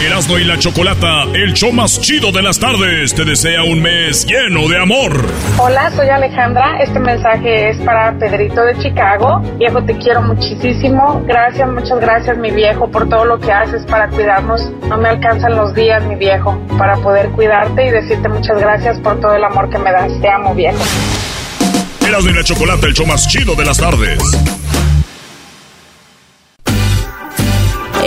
Erasmo y la Chocolata, el show más chido de las tardes, te desea un mes lleno de amor. Hola, soy Alejandra. Este mensaje es para Pedrito de Chicago. Viejo, te quiero muchísimo. Gracias, muchas gracias, mi viejo, por todo lo que haces para cuidarnos. No me alcanzan los días, mi viejo, para poder cuidarte y decirte muchas gracias por todo el amor que me das. Te amo, viejo. Erasmo y la Chocolata, el show más chido de las tardes.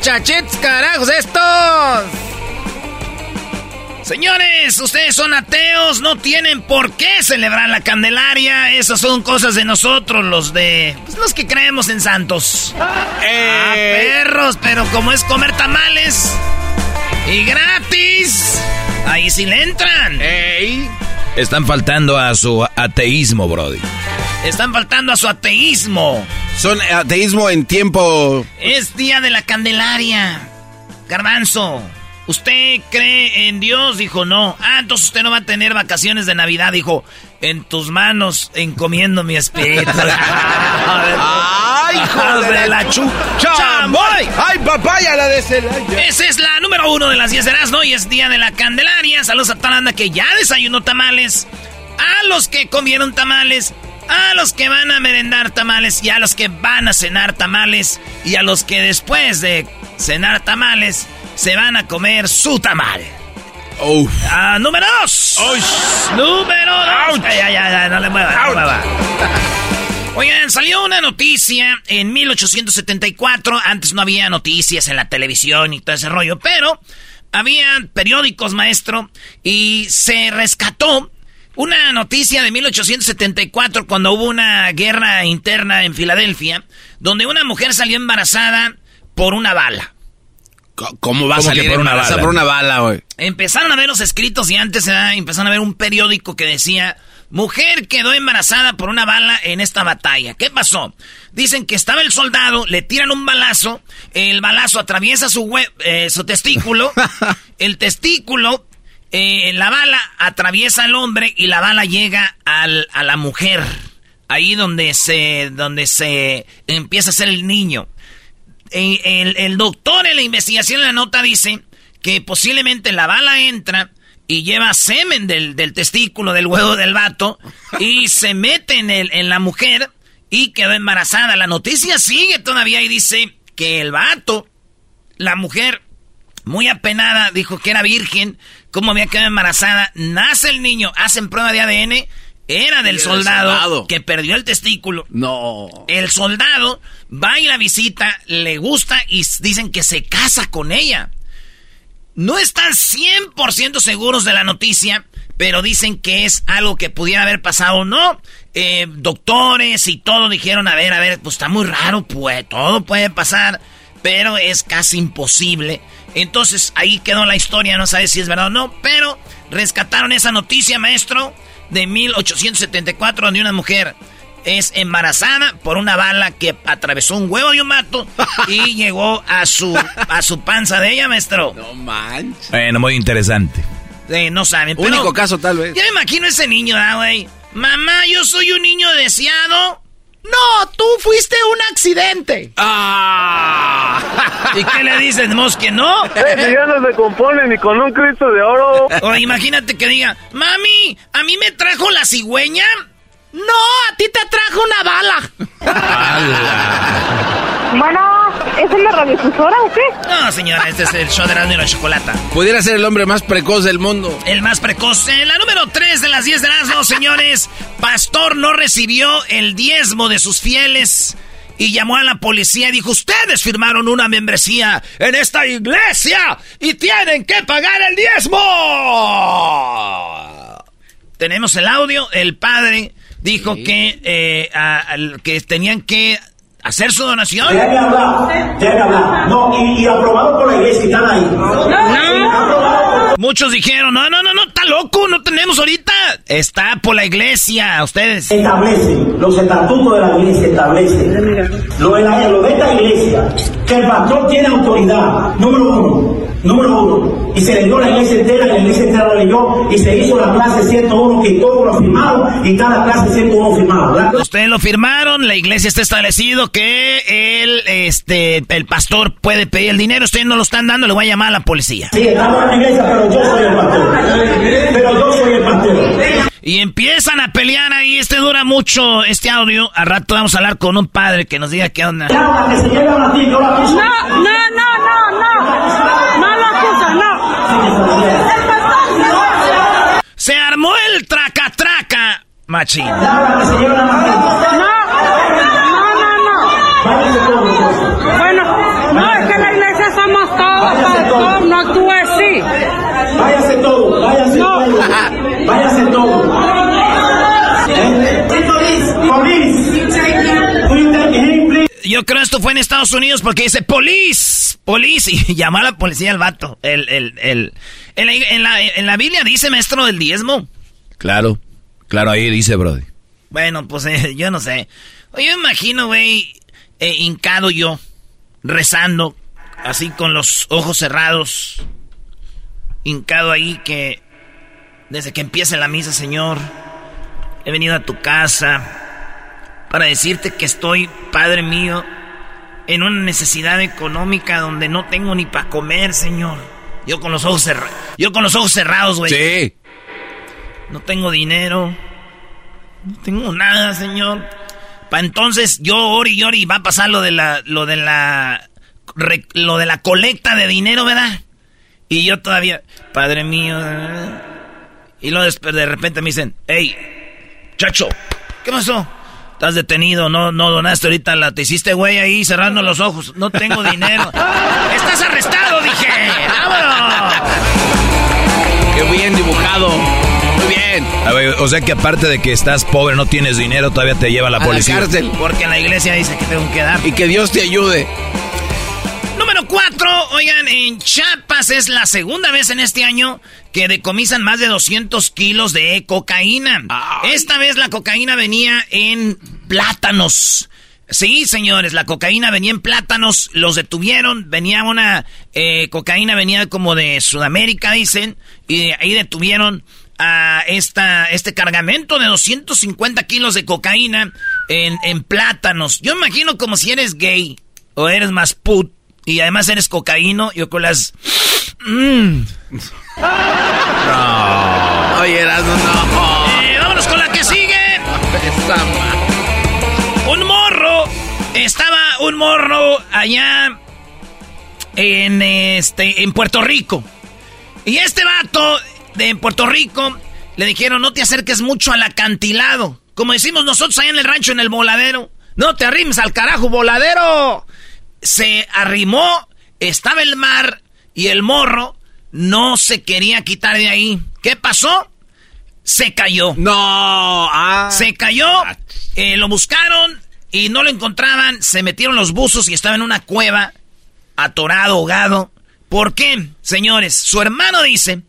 ¡Vamos, chachetes, carajos, estos! Señores, ustedes son ateos, no tienen por qué celebrar la Candelaria. Esas son cosas de nosotros, los de. pues, los que creemos en santos. Ah, perros, pero como es comer tamales y gratis, ahí sí le entran. Están faltando a su ateísmo, Brody. Están faltando a su ateísmo. Son ateísmo en tiempo. Es día de la Candelaria. Garbanzo, ¿usted cree en Dios? Dijo, no. Ah, entonces usted no va a tener vacaciones de Navidad. Dijo, en tus manos encomiendo mi espíritu. ¡Ay, hijo de la chu! ¡Chamboy! ¡Ay, papaya la de Celaya! Esa es la número uno de las 10 de ¿no? Y es día de la Candelaria. Saludos a Talanda que ya desayunó tamales. A los que comieron tamales. A los que van a merendar tamales y a los que van a cenar tamales y a los que después de cenar tamales se van a comer su tamal. Ah, número dos. Número dos. Ay, ay, ay, no le mueva, no le mueva. Oigan, salió una noticia en 1874. Antes no había noticias en la televisión y todo ese rollo, pero había periódicos, maestro, y se rescató una noticia de 1874 cuando hubo una guerra interna en Filadelfia, donde una mujer salió embarazada por una bala. ¿Cómo va a ¿Cómo salir por una bala? por una bala, güey? Empezaron a ver los escritos y antes ¿eh? empezaron a ver un periódico que decía, mujer quedó embarazada por una bala en esta batalla. ¿Qué pasó? Dicen que estaba el soldado, le tiran un balazo, el balazo atraviesa su, hue- eh, su testículo, el testículo, eh, la bala atraviesa al hombre y la bala llega al- a la mujer. Ahí donde se, donde se empieza a hacer el niño. Eh, el, el doctor en la investigación en la nota dice que posiblemente la bala entra y lleva semen del, del testículo, del huevo del vato, y se mete en, el, en la mujer y quedó embarazada. La noticia sigue todavía y dice que el vato, la mujer, muy apenada, dijo que era virgen, cómo había quedado embarazada. Nace el niño, hacen prueba de ADN, era del soldado, soldado. que perdió el testículo. No. El soldado va y la visita, le gusta y dicen que se casa con ella. No están 100% seguros de la noticia, pero dicen que es algo que pudiera haber pasado o no. Eh, doctores y todo dijeron, a ver, a ver, pues está muy raro, pues todo puede pasar, pero es casi imposible. Entonces ahí quedó la historia, no sabes si es verdad o no, pero rescataron esa noticia, maestro, de 1874, donde una mujer es embarazada por una bala que atravesó un huevo de un mato y llegó a su, a su panza de ella, maestro. No manches. Bueno, muy interesante. no saben. Único caso, tal vez. Yo me imagino ese niño, güey? Mamá, yo soy un niño deseado. No, tú fuiste un accidente. Ah. ¿Y qué le dices, que no? Eh, ya no se compone ni con un Cristo de oro. O imagínate que diga, mami, a mí me trajo la cigüeña no, a ti te trajo una bala. bueno, ¿es una radiofusora o qué? No, señora, este es el show de Erasmo y la Chocolata. Pudiera ser el hombre más precoz del mundo. El más precoz. En la número 3 de las 10 de Erasmo, señores. Pastor no recibió el diezmo de sus fieles y llamó a la policía y dijo, ustedes firmaron una membresía en esta iglesia y tienen que pagar el diezmo. Tenemos el audio, el padre dijo que, eh, que tenían que hacer su donación. Ya que hablar, ya que hablar. No, y, y, aprobado por la iglesia, están ahí. No. Muchos dijeron, no, no, no, no, está loco, no tenemos ahorita. Está por la iglesia, ustedes. Establece, los estatutos de la iglesia establecen lo de, la, lo de esta iglesia, que el pastor tiene autoridad, número uno Número uno, y se leyó la iglesia entera, la iglesia entera lo leyó, y se hizo la clase 101 que todos lo firmaron, y cada clase 101 firmado. Ustedes lo firmaron, la iglesia está establecido que el, este, el pastor puede pedir el dinero, ustedes no lo están dando, le voy a llamar a la policía. Sí, estamos en la iglesia, pero yo soy el pastor. Pero yo soy el pastor. Y empiezan a pelear ahí, este dura mucho, este audio. Al rato vamos a hablar con un padre que nos diga qué onda. No, no, no, no, no. Se armó el traca-traca, machín. No, no, no, no. Bueno, no, es que la iglesia somos todos, no tú así. Váyase todo, váyase todo. Váyase todo. Yo creo esto fue en Estados Unidos porque dice police, police y llama a la policía al vato. El, el, el, en, la, en, la, Biblia dice maestro del diezmo. Claro, claro, ahí dice, Brody. Bueno, pues eh, yo no sé. Yo me imagino, güey, eh, hincado yo, rezando, así con los ojos cerrados, hincado ahí que desde que empiece la misa, Señor, he venido a tu casa para decirte que estoy, Padre mío, en una necesidad económica donde no tengo ni para comer, Señor. Yo con los ojos cerrados. Yo con los ojos cerrados, güey. Sí. No tengo dinero. No tengo nada, Señor. Para entonces yo ori y ori va a pasar lo de la lo de la lo de la colecta de dinero, ¿verdad? Y yo todavía, Padre mío. Y luego de repente me dicen, "Hey, chacho, ¿qué pasó?" Estás detenido, no, no donaste ahorita la, te hiciste güey ahí cerrando los ojos. No tengo dinero. Estás arrestado, dije. ¡Vámonos! Qué bien dibujado. Muy bien. o sea que aparte de que estás pobre, no tienes dinero, todavía te lleva la policía. La cárcel. Porque la iglesia dice que tengo que dar. Y que Dios te ayude. Cuatro, oigan, en Chiapas es la segunda vez en este año que decomisan más de 200 kilos de cocaína. Esta vez la cocaína venía en plátanos. Sí, señores, la cocaína venía en plátanos, los detuvieron, venía una eh, cocaína, venía como de Sudamérica, dicen, y ahí detuvieron a esta, este cargamento de 250 kilos de cocaína en, en plátanos. Yo imagino como si eres gay o eres más put y además eres cocaíno, yo con las... Mmm, no. Oye, no. Eh, vámonos con la que sigue. Un morro. Estaba un morro allá en este en Puerto Rico. Y este vato de Puerto Rico le dijeron, "No te acerques mucho al acantilado." Como decimos nosotros allá en el rancho en el voladero. "No te arrimes al carajo, voladero." Se arrimó, estaba el mar y el morro no se quería quitar de ahí. ¿Qué pasó? Se cayó. No. Ah. Se cayó. Eh, lo buscaron y no lo encontraban. Se metieron los buzos y estaba en una cueva, atorado, ahogado. ¿Por qué, señores? Su hermano dice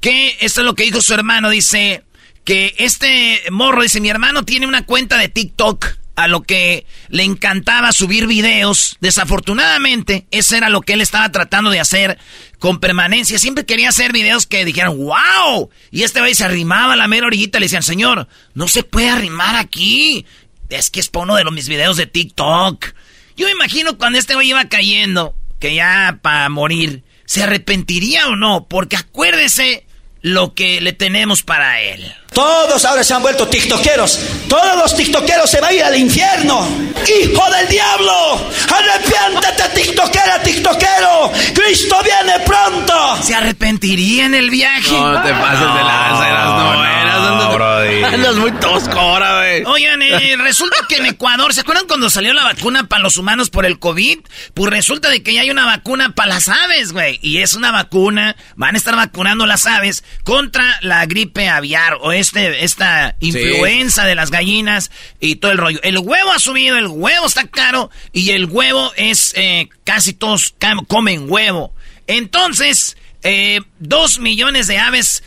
que, esto es lo que dijo su hermano, dice que este morro dice, mi hermano tiene una cuenta de TikTok a lo que le encantaba subir videos. Desafortunadamente, eso era lo que él estaba tratando de hacer con permanencia. Siempre quería hacer videos que dijeran, wow. Y este güey se arrimaba a la mera orillita y le decían, señor, no se puede arrimar aquí. Es que es por uno de los, mis videos de TikTok. Yo me imagino cuando este güey iba cayendo, que ya para morir, ¿se arrepentiría o no? Porque acuérdese lo que le tenemos para él. Todos ahora se han vuelto tiktokeros. Todos los tiktokeros se van a ir al infierno. ¡Hijo del diablo! ¡Arrepiéntete, tiktokera, tiktokero! ¡Cristo viene pronto! ¿Se arrepentiría en el viaje? No te pases de lanza, eras no, eras. No, Andas muy tosco ahora, güey. Oigan, eh, resulta que en Ecuador, ¿se acuerdan cuando salió la vacuna para los humanos por el COVID? Pues resulta de que ya hay una vacuna para las aves, güey. Y es una vacuna, van a estar vacunando las aves contra la gripe aviar o es este, esta influenza de las gallinas y todo el rollo. El huevo ha subido, el huevo está caro y el huevo es, eh, casi todos comen huevo. Entonces, eh, dos millones de aves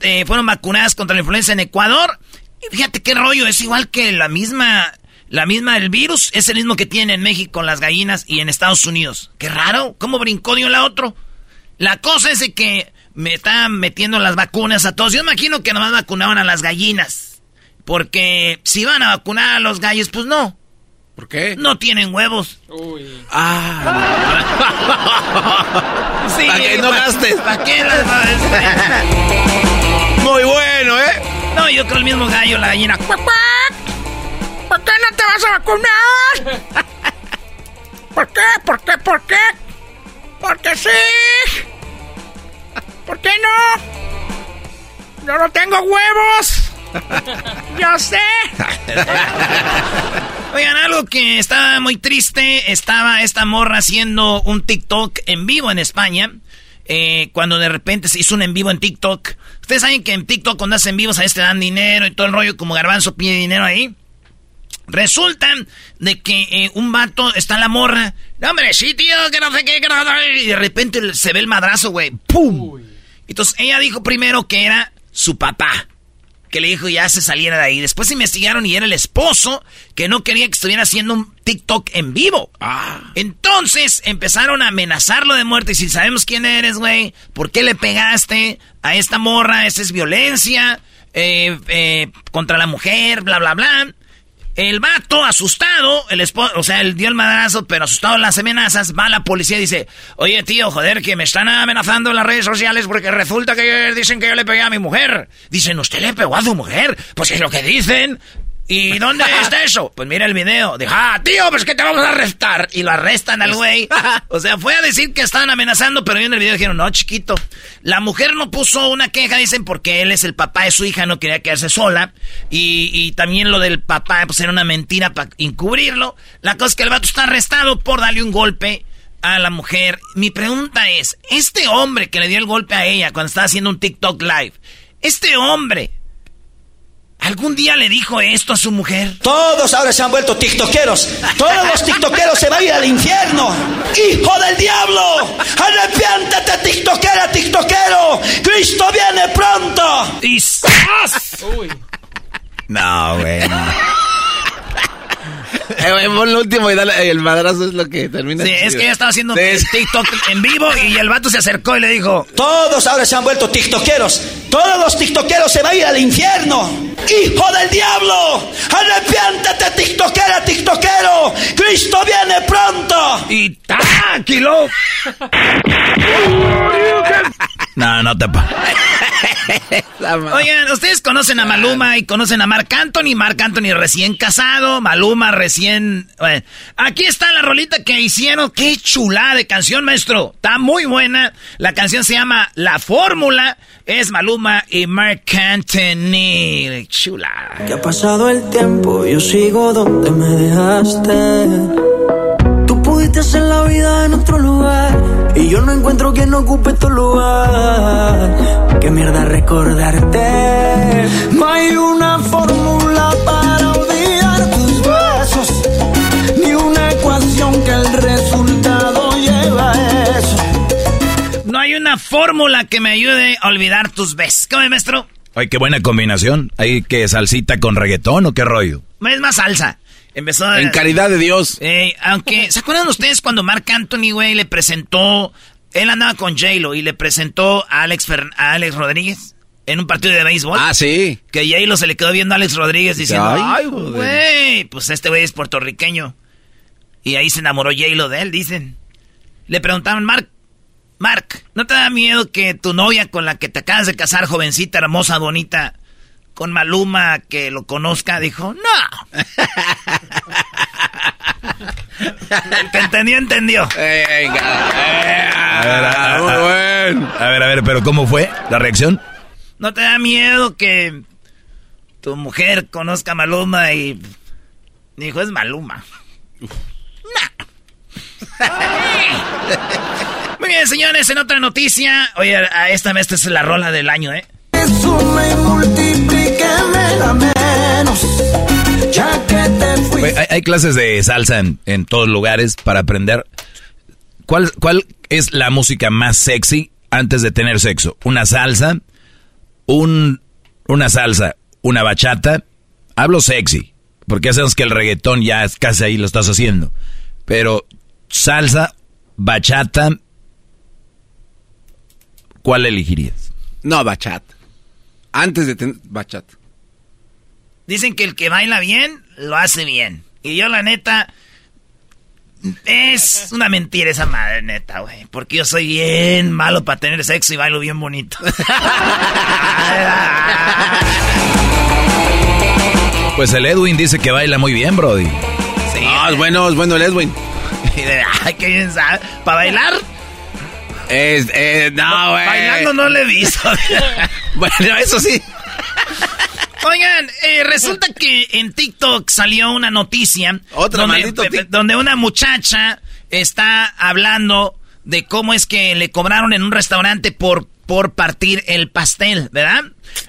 eh, fueron vacunadas contra la influenza en Ecuador. Y fíjate qué rollo, es igual que la misma, la misma, el virus es el mismo que tiene en México las gallinas y en Estados Unidos. Qué raro, ¿cómo brincó de un lado a otro? La cosa es de que me están metiendo las vacunas a todos. Yo imagino que nomás vacunaban a las gallinas. Porque si van a vacunar a los gallos, pues no. ¿Por qué? No tienen huevos. Uy. Ah. sí, ¿Para que no gastes? ¿Para qué las Muy bueno, ¿eh? No, yo creo el mismo gallo, la gallina. ¿Por qué no te vas a vacunar? ¿Por qué? ¿Por qué? ¿Por qué? Porque sí. ¿Por qué no? Yo no tengo huevos. Yo sé. Oigan, algo que estaba muy triste, estaba esta morra haciendo un TikTok en vivo en España. Eh, cuando de repente se hizo un en vivo en TikTok. Ustedes saben que en TikTok cuando hacen vivos a este dan dinero y todo el rollo como garbanzo pide dinero ahí. Resulta de que eh, un vato está en la morra. No, hombre, sí, tío, que no sé qué, que no Y de repente se ve el madrazo, güey. ¡Pum! Entonces ella dijo primero que era su papá. Que le dijo ya se saliera de ahí. Después investigaron y era el esposo que no quería que estuviera haciendo un TikTok en vivo. Ah. Entonces empezaron a amenazarlo de muerte. Y si sabemos quién eres, güey, ¿por qué le pegaste a esta morra? Esa es violencia eh, eh, contra la mujer, bla, bla, bla. El vato, asustado, el esposo, o sea, él dio el madrazo, pero asustado en las amenazas, va a la policía y dice, oye tío, joder, que me están amenazando en las redes sociales porque resulta que dicen que yo le pegué a mi mujer. Dicen, ¿usted le pegó a su mujer? Pues es lo que dicen. ¿Y dónde está eso? Pues mira el video. Dijo, ah, tío, pues que te vamos a arrestar. Y lo arrestan al güey. O sea, fue a decir que estaban amenazando, pero en el video dijeron, no, chiquito. La mujer no puso una queja, dicen, porque él es el papá de su hija, no quería quedarse sola. Y, y también lo del papá, pues era una mentira para encubrirlo. La cosa es que el vato está arrestado por darle un golpe a la mujer. Mi pregunta es, este hombre que le dio el golpe a ella cuando estaba haciendo un TikTok live, este hombre ¿Algún día le dijo esto a su mujer? Todos ahora se han vuelto tiktokeros. Todos los tiktokeros se van a ir al infierno. ¡Hijo del diablo! ¡Arrepiéntete, tiktokera, tiktokero! ¡Cristo viene pronto! ¡Y No, güey. Eh, el último y dale, el madrazo es lo que termina. Sí, es que ella estaba haciendo TikTok en vivo y el vato se acercó y le dijo: Todos ahora se han vuelto tiktokeros. Todos los tiktokeros se van a ir al infierno. ¡Hijo del diablo! ¡Arrepiéntete, tiktokera, tiktokero! ¡Cristo viene pronto! ¡Y tranquilo! no, no te Oigan, ustedes conocen a Maluma y conocen a Marc Anthony. Marc Anthony recién casado, Maluma recién. Aquí está la rolita que hicieron. Qué chula de canción, maestro. Está muy buena. La canción se llama La Fórmula. Es Maluma y Marc Anthony. Chula. Que ha pasado el tiempo, yo sigo donde me dejaste. Tú pudiste hacer la vida en otro lugar. Y yo no encuentro quien ocupe tu lugar. Qué mierda recordarte. No hay una fórmula fórmula que me ayude a olvidar tus besos. ¿Cómo, maestro? Ay, qué buena combinación. ¿Hay que salsita con reggaetón o qué rollo? Es más salsa. Empezó En caridad de Dios. Eh, aunque, ¿se acuerdan ustedes cuando Mark Anthony, güey, le presentó... Él andaba con J-Lo y le presentó a Alex, a Alex Rodríguez en un partido de béisbol. Ah, sí. Que J-Lo se le quedó viendo a Alex Rodríguez diciendo, ay, güey, pues este güey es puertorriqueño. Y ahí se enamoró J-Lo de él, dicen. Le preguntaban, Mark, Mark, ¿no te da miedo que tu novia con la que te acabas de casar, jovencita, hermosa, bonita, con Maluma, que lo conozca? Dijo, no. El que entendió, entendió. Venga. A ver, a, bueno. a ver, a ver, pero ¿cómo fue la reacción? ¿No te da miedo que tu mujer conozca a Maluma y... Dijo, es Maluma. Muy bien, señores, en otra noticia. Oye, a esta vez esta es la rola del año, ¿eh? hay, hay, clases de salsa en, en, todos lugares para aprender. ¿Cuál, ¿Cuál es la música más sexy antes de tener sexo? ¿Una salsa? Un, ¿Una salsa? ¿Una bachata? Hablo sexy, porque hacemos que el reggaetón ya es casi ahí lo estás haciendo. Pero salsa, bachata, ¿cuál elegirías? No, bachata. Antes de tener bachata. Dicen que el que baila bien, lo hace bien. Y yo, la neta, es una mentira esa madre, neta, güey. Porque yo soy bien malo para tener sexo y bailo bien bonito. pues el Edwin dice que baila muy bien, Brody. Sí. Ah, es bueno, es bueno el Edwin. Ay, qué bien sabe. ¿Para bailar? Es, eh, no, güey. Bailando no le visto. bueno, eso sí. Oigan, eh, resulta que en TikTok salió una noticia donde, donde una muchacha está hablando de cómo es que le cobraron en un restaurante por, por partir el pastel, ¿verdad?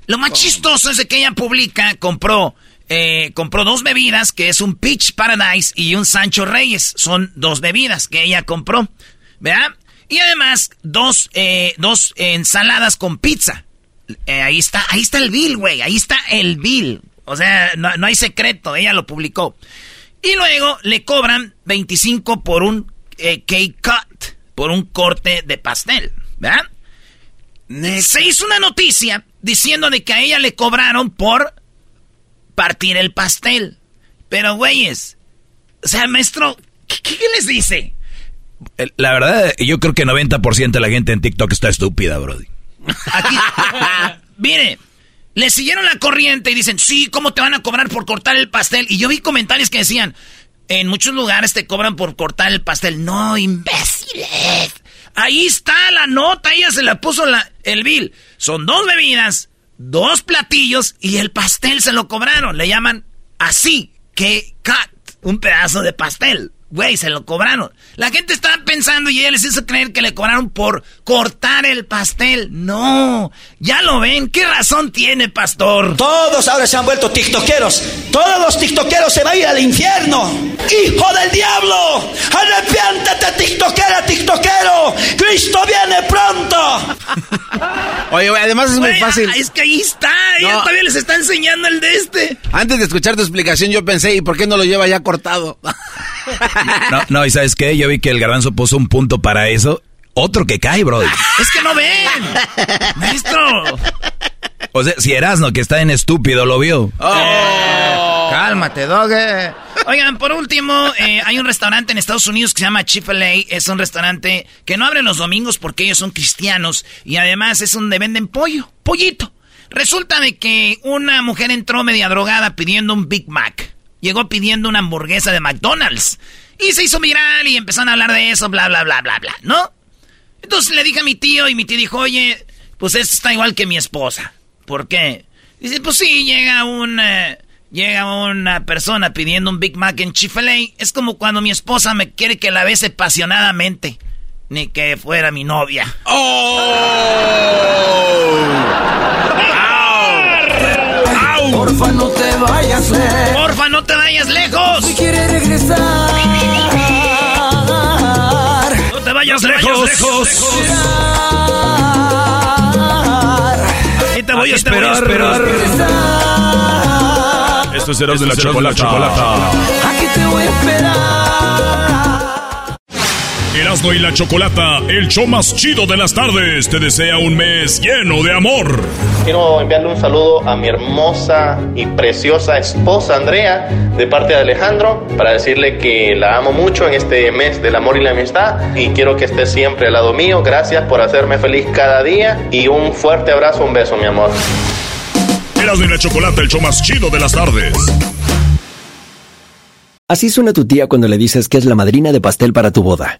Lo más chistoso es de que ella publica, compró, eh, compró dos bebidas, que es un Peach Paradise y un Sancho Reyes. Son dos bebidas que ella compró, ¿verdad? Y además, dos, eh, dos ensaladas con pizza. Eh, ahí está, ahí está el bill, güey. Ahí está el bill. O sea, no, hay secreto, ella lo publicó. Y luego le cobran 25 por un eh, cake cut, por un corte de pastel, ¿verdad? Se hizo una noticia diciendo de que a ella le cobraron por partir el pastel. Pero, güeyes, o sea, maestro, ¿qué, les dice? La verdad, yo creo que 90% de la gente en TikTok está estúpida, Brody. Aquí, mire, le siguieron la corriente y dicen, sí, ¿cómo te van a cobrar por cortar el pastel? Y yo vi comentarios que decían, en muchos lugares te cobran por cortar el pastel. No, imbéciles. Ahí está la nota, ella se la puso la, el bill. Son dos bebidas, dos platillos y el pastel se lo cobraron. Le llaman así, que cut, un pedazo de pastel. Güey, se lo cobraron. La gente estaba pensando y ella les hizo creer que le cobraron por cortar el pastel. No, ya lo ven. ¿Qué razón tiene, pastor? Todos ahora se han vuelto tiktokeros. Todos los tiktokeros se van a ir al infierno. ¡Hijo del diablo! ¡Arrepiéntate, tiktokera, tiktokero! ¡Cristo viene pronto! Oye, güey, además es muy fácil. Es que ahí está. Ella todavía les está enseñando el de este. Antes de escuchar tu explicación, yo pensé, ¿y por qué no lo lleva ya cortado? No, no, y ¿sabes qué? Yo vi que el garbanzo puso un punto para eso. Otro que cae, bro. Es que no ven. Maestro. O sea, si Erasno, que está en estúpido, lo vio. Oh. Cálmate, doge. Oigan, por último, eh, hay un restaurante en Estados Unidos que se llama Chick-fil-A. Es un restaurante que no abre los domingos porque ellos son cristianos. Y además es donde venden pollo, pollito. Resulta de que una mujer entró media drogada pidiendo un Big Mac llegó pidiendo una hamburguesa de McDonald's. Y se hizo viral y empezaron a hablar de eso, bla, bla, bla, bla, bla, ¿no? Entonces le dije a mi tío y mi tío dijo, oye, pues esto está igual que mi esposa. ¿Por qué? Dice, pues sí, llega una, llega una persona pidiendo un Big Mac en Chick-fil-A. Es como cuando mi esposa me quiere que la bese apasionadamente. Ni que fuera mi novia. ¡Oh! Porfa, no te vayas lejos. Porfa, no te vayas lejos. Si quieres regresar. Vayas lejos. lejos. voy a esperar. Esto es Eras de la Chocolata. Aquí te voy a esperar. Erasmo y la Chocolata, el show más chido de las tardes, te desea un mes lleno de amor. Quiero enviarle un saludo a mi hermosa y preciosa esposa Andrea de parte de Alejandro para decirle que la amo mucho en este mes del amor y la amistad y quiero que esté siempre al lado mío. Gracias por hacerme feliz cada día y un fuerte abrazo, un beso, mi amor. Erasmo y la Chocolata, el show más chido de las tardes. Así suena tu tía cuando le dices que es la madrina de pastel para tu boda.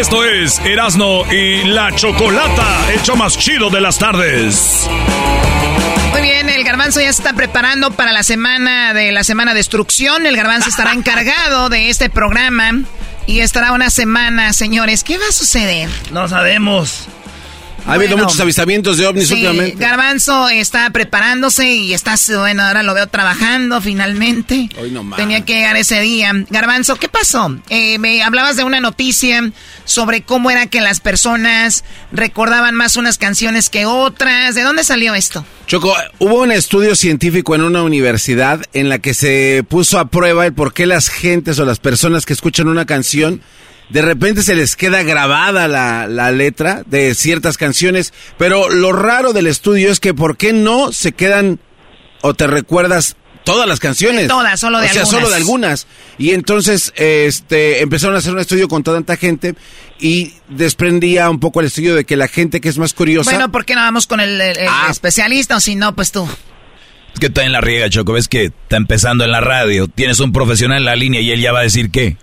Esto es Erasno y la Chocolata, hecho más chido de las tardes. Muy bien, el garbanzo ya se está preparando para la semana de la semana de destrucción. El garbanzo estará encargado de este programa y estará una semana, señores. ¿Qué va a suceder? No sabemos. Ha habido muchos avistamientos de ovnis últimamente. Garbanzo está preparándose y está, bueno, ahora lo veo trabajando finalmente. Hoy no más. Tenía que llegar ese día. Garbanzo, ¿qué pasó? Eh, me hablabas de una noticia sobre cómo era que las personas recordaban más unas canciones que otras. ¿De dónde salió esto? Choco, hubo un estudio científico en una universidad en la que se puso a prueba el por qué las gentes o las personas que escuchan una canción de repente se les queda grabada la, la, letra de ciertas canciones, pero lo raro del estudio es que ¿por qué no se quedan o te recuerdas todas las canciones? Todas, solo de o sea, algunas. solo de algunas. Y entonces este empezaron a hacer un estudio con tanta gente y desprendía un poco el estudio de que la gente que es más curiosa... Bueno, ¿por qué no vamos con el, el, el Ah. especialista o si no, pues tú? Es que está en la riega, Choco. Ves que está empezando en la radio. Tienes un profesional en la línea y él ya va a decir qué.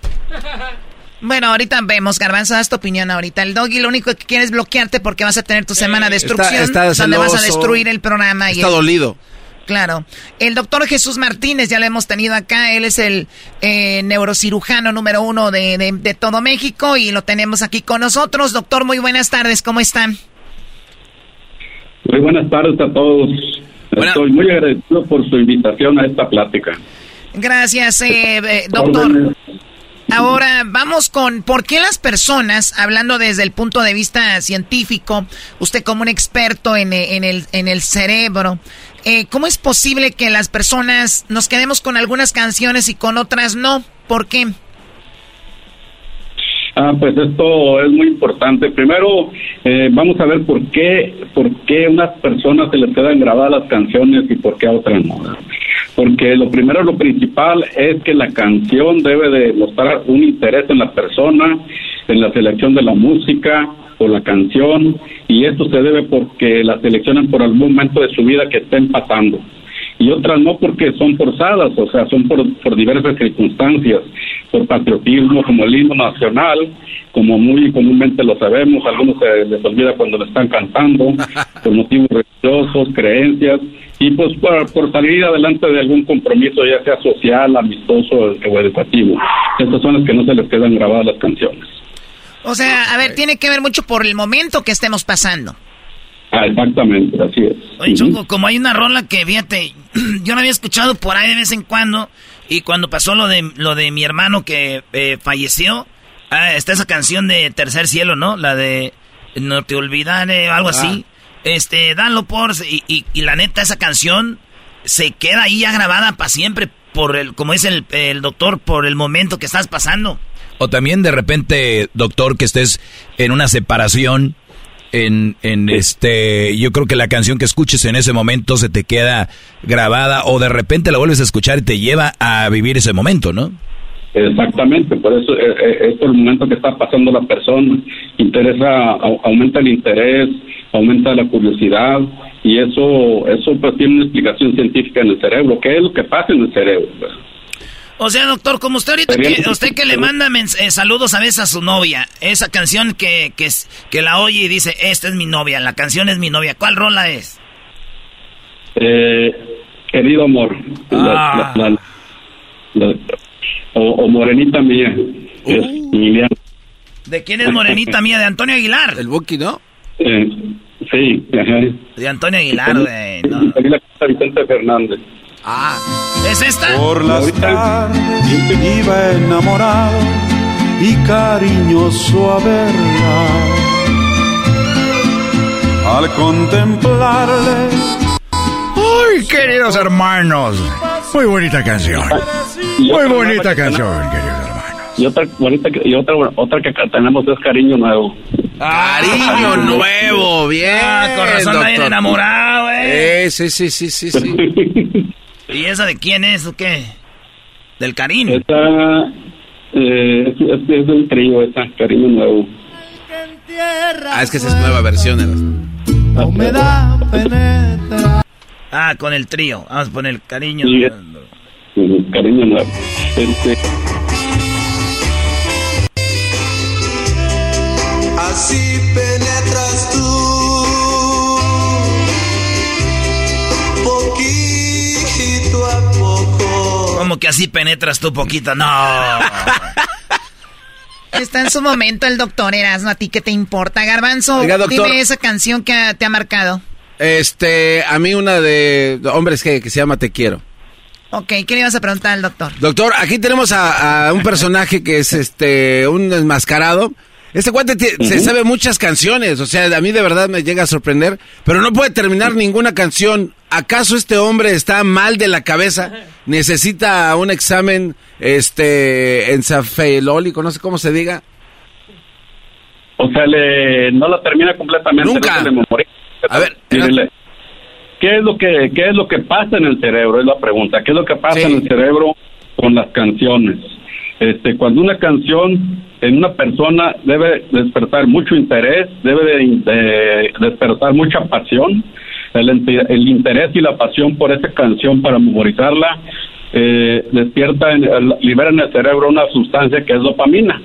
Bueno, ahorita vemos, Garbanzo, das tu opinión ahorita. El doggy lo único que quiere es bloquearte porque vas a tener tu semana de destrucción, está donde vas a destruir el programa. y Está el- dolido. Claro. El doctor Jesús Martínez, ya lo hemos tenido acá. Él es el eh, neurocirujano número uno de, de- de todo México y lo tenemos aquí con nosotros. Doctor, muy buenas tardes. ¿Cómo están? Muy buenas tardes a todos. Estoy muy agradecido por su invitación a esta plática. Gracias, eh, eh, doctor. Órdenes. Ahora vamos con por qué las personas, hablando desde el punto de vista científico, usted como un experto en, eh, en el, en el cerebro, eh, ¿cómo es posible que las personas nos quedemos con algunas canciones y con otras no? ¿Por qué? Ah, pues esto es muy importante. Primero, eh, vamos a ver por qué, por qué unas personas se les quedan grabadas las canciones y por qué a otras no. Porque lo primero, lo principal es que la canción debe de mostrar un interés en la persona, en la selección de la música o la canción, y esto se debe porque la seleccionan por algún momento de su vida que estén pasando y otras no porque son forzadas, o sea, son por, por diversas circunstancias, por patriotismo, como el himno nacional, como muy comúnmente lo sabemos, a algunos se les olvida cuando lo están cantando, por motivos religiosos, creencias, y pues por, por salir adelante de algún compromiso, ya sea social, amistoso o educativo. Estas son las que no se les quedan grabadas las canciones. O sea, a ver, tiene que ver mucho por el momento que estemos pasando. Ah, exactamente, así es. Oye, Choco, como hay una rola que, fíjate, yo la había escuchado por ahí de vez en cuando, y cuando pasó lo de, lo de mi hermano que eh, falleció, ah, está esa canción de Tercer Cielo, ¿no? La de No te olvidaré, algo así. Este, danlo por... Y, y, y la neta, esa canción se queda ahí ya grabada para siempre, por el, como dice el, el doctor, por el momento que estás pasando. O también de repente, doctor, que estés en una separación en, en este, yo creo que la canción que escuches en ese momento se te queda grabada o de repente la vuelves a escuchar y te lleva a vivir ese momento, ¿no? Exactamente, por eso eh, eh, es el momento que está pasando la persona, interesa, aumenta el interés, aumenta la curiosidad y eso, eso pues tiene una explicación científica en el cerebro, ¿qué es lo que pasa en el cerebro? O sea, doctor, como usted ahorita, que, usted que le manda eh, saludos a veces a su novia, esa canción que, que, que la oye y dice, esta es mi novia, la canción es mi novia, ¿cuál rola es? Eh, querido amor, ah. o, Morenita Mía, es uh. ¿De quién es Morenita Mía? ¿De Antonio Aguilar? El Buki, ¿no? Eh, sí, De Antonio Aguilar, güey. No. Vicente Fernández. Ah, ¿es esta? Por las tardes iba enamorado y cariñoso a verla. Al contemplarle. ¡Ay, queridos hermanos! Muy bonita canción. Muy bonita canción, queridos hermanos. Y otra bonita y otra otra que tenemos es Cariño Nuevo. Cariño Nuevo, bien. Ah, corazón bien enamorado, eh. Sí, sí, sí, sí, sí. ¿Y esa de quién es o qué? ¿Del Karim? Esa eh, es, es, de un trío, esa, Cariño Nuevo. Ah, es que esa es nueva versión. da penetra. Ah, con el trío. Vamos a poner Cariño Nuevo. Cariño Nuevo. Este... Así penetras Como que así penetras tú poquito. No. Está en su momento el doctor Erasmo. ¿A ti qué te importa, Garbanzo? dime esa canción que te ha marcado. Este, a mí una de hombres que, se llama Te Quiero. Ok, ¿qué le ibas a preguntar al doctor? Doctor, aquí tenemos a, a un personaje que es este, un enmascarado este cuate se sabe muchas canciones, o sea, a mí de verdad me llega a sorprender, pero no puede terminar ninguna canción. ¿Acaso este hombre está mal de la cabeza? ¿Necesita un examen este encefalólico, no sé cómo se diga? O sea, le, no la termina completamente. Nunca. a ver, ¿qué es lo que qué es lo que pasa en el cerebro? Es la pregunta. ¿Qué es lo que pasa en el cerebro con las canciones? Este, cuando una canción en una persona debe despertar mucho interés, debe de, despertar mucha pasión, el, el, interés y la pasión por esa canción para memorizarla eh, despierta, libera en el cerebro una sustancia que es dopamina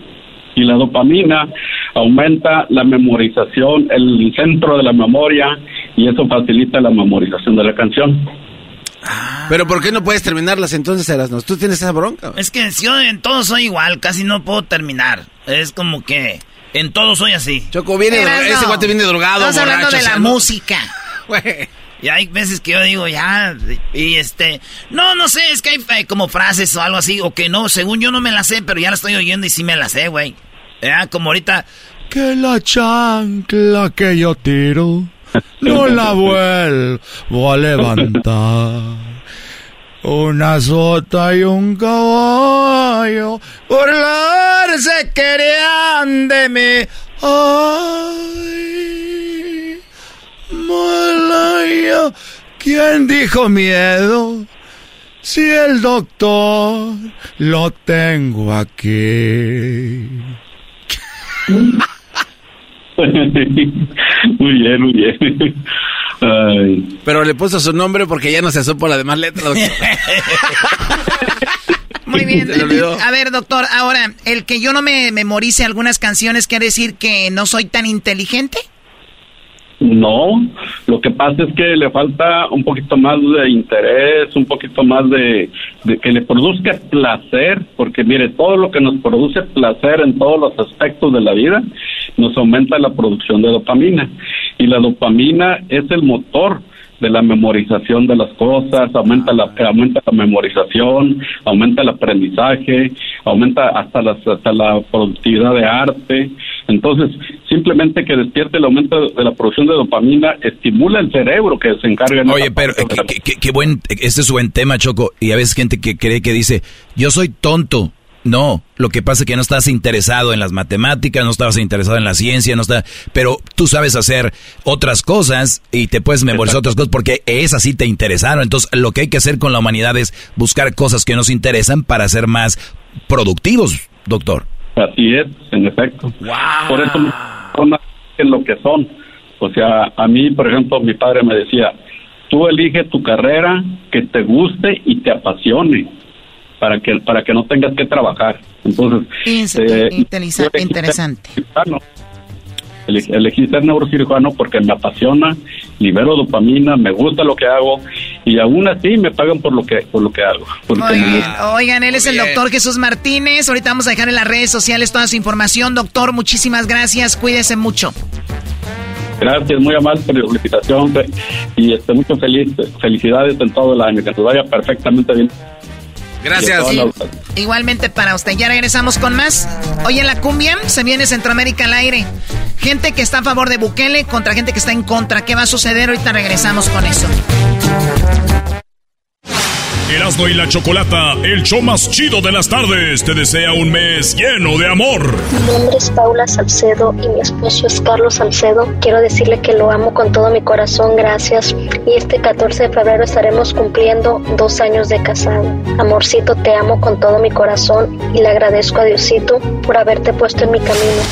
y la dopamina aumenta la memorización, el centro de la memoria y eso facilita la memorización de la canción. Pero ¿por qué no puedes terminarlas entonces, Erasmo? ¿Tú tienes esa bronca? Es que yo en todo soy igual, casi no puedo terminar. Es como que en todo soy así. Choco, viene, ese guate viene drogado, Estás hablando de la música. Y hay veces que yo digo, ya, y este, no, no sé, es que hay, como frases o algo así, o que no, según yo no me las sé, pero ya la estoy oyendo y sí me la sé, güey. Ya, como ahorita, que la chancla que yo tiro no la vuelvo a levantar. Una sota y un caballo burlarse querían de mí. Ay, Malaya, ¿quién dijo miedo? Si el doctor lo tengo aquí. muy bien, muy bien. Pero le puso su nombre porque ya no se supo la demás letra. Muy bien. A ver, doctor, ahora, el que yo no me memorice algunas canciones, ¿quiere decir que no soy tan inteligente? No, lo que pasa es que le falta un poquito más de interés, un poquito más de, que le produzca placer, porque mire, todo lo que nos produce placer en todos los aspectos de la vida nos aumenta la producción de dopamina. Y la dopamina es el motor de la memorización de las cosas, aumenta la, aumenta la memorización, aumenta el aprendizaje, aumenta hasta, hasta la productividad de arte. Entonces, simplemente que despierte el aumento de la producción de dopamina estimula el cerebro que se encarga. Oye, pero qué, buen, este es buen tema, Choco. Y a veces gente que cree que dice, yo soy tonto. No, lo que pasa es que no estás interesado en las matemáticas, no estabas interesado en la ciencia, no está, pero tú sabes hacer otras cosas y te puedes memorizar otras cosas porque esas sí te interesaron. Entonces, lo que hay que hacer con la humanidad es buscar cosas que nos interesan para ser más productivos, doctor. Así es, en efecto. Por eso son lo que son. O sea, a mí, por ejemplo, mi padre me decía, tú elige tu carrera que te guste y te apasione para que para que no tengas que trabajar. Entonces, eh, interesante. Elegí, ser neurocirujano porque me apasiona, libero dopamina, me gusta lo que hago y aún así me pagan por lo que por lo que hago. Oigan, él es el doctor Jesús Martínez. Ahorita vamos a dejar en las redes sociales toda su información. Doctor, muchísimas gracias. Cuídese mucho. Gracias, muy amable por la felicitación y estoy mucho feliz, felicidades en todo el año, que nos vaya perfectamente bien. Gracias. igualmente para usted. Ya regresamos con más. Hoy en la cumbia se viene Centroamérica al aire. Gente que está a favor de Bukele contra gente que está en contra. ¿Qué va a suceder? Ahorita regresamos con eso. Erasmo y la Chocolata, el show más chido de las tardes, te desea un mes lleno de amor. Mi nombre es Paula Salcedo y mi esposo es Carlos Salcedo. Quiero decirle que lo amo con todo mi corazón, gracias. Y este 14 de febrero estaremos cumpliendo dos años de casado. Amorcito, te amo con todo mi corazón y le agradezco a Diosito por haberte puesto en mi camino.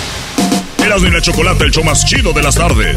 Erasmo y la Chocolata, el show más chido de las tardes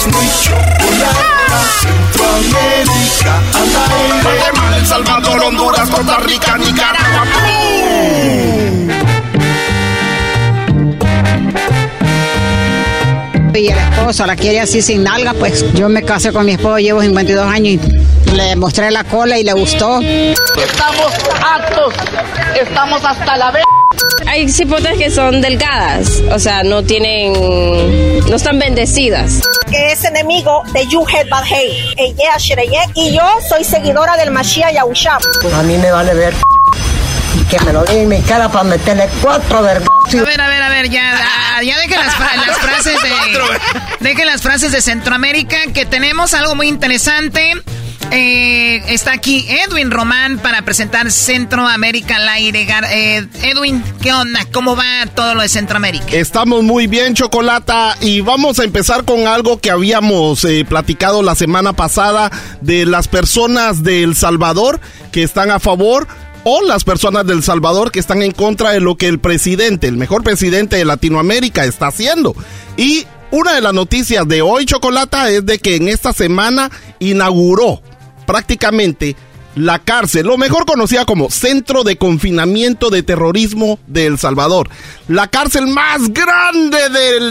Centroamérica al aire. Guatemala, El Salvador, Honduras, Costa Rica, Nicaragua. Y el esposo la quiere así sin nalga, pues yo me casé con mi esposo, llevo 52 años y le mostré la cola y le gustó. Estamos actos, estamos hasta la vez. Hay cipotas que son delgadas, o sea, no tienen, no están bendecidas. Que es enemigo de Yuhet Badhei, y yo soy seguidora del Mashiach Yahushua. A mí me vale ver que me lo diga en mi cara para meterle cuatro ver. A ver, a ver, a ver, ya, ya dejen las, las frases de. Dejen las frases de Centroamérica, que tenemos algo muy interesante. Eh, está aquí Edwin Román para presentar Centroamérica al aire. Eh, Edwin, ¿qué onda? ¿Cómo va todo lo de Centroamérica? Estamos muy bien, Chocolata, y vamos a empezar con algo que habíamos eh, platicado la semana pasada de las personas de El Salvador que están a favor o las personas del Salvador que están en contra de lo que el presidente, el mejor presidente de Latinoamérica, está haciendo. Y una de las noticias de hoy, Chocolata, es de que en esta semana inauguró prácticamente la cárcel, lo mejor conocida como Centro de Confinamiento de Terrorismo de El Salvador. La cárcel más grande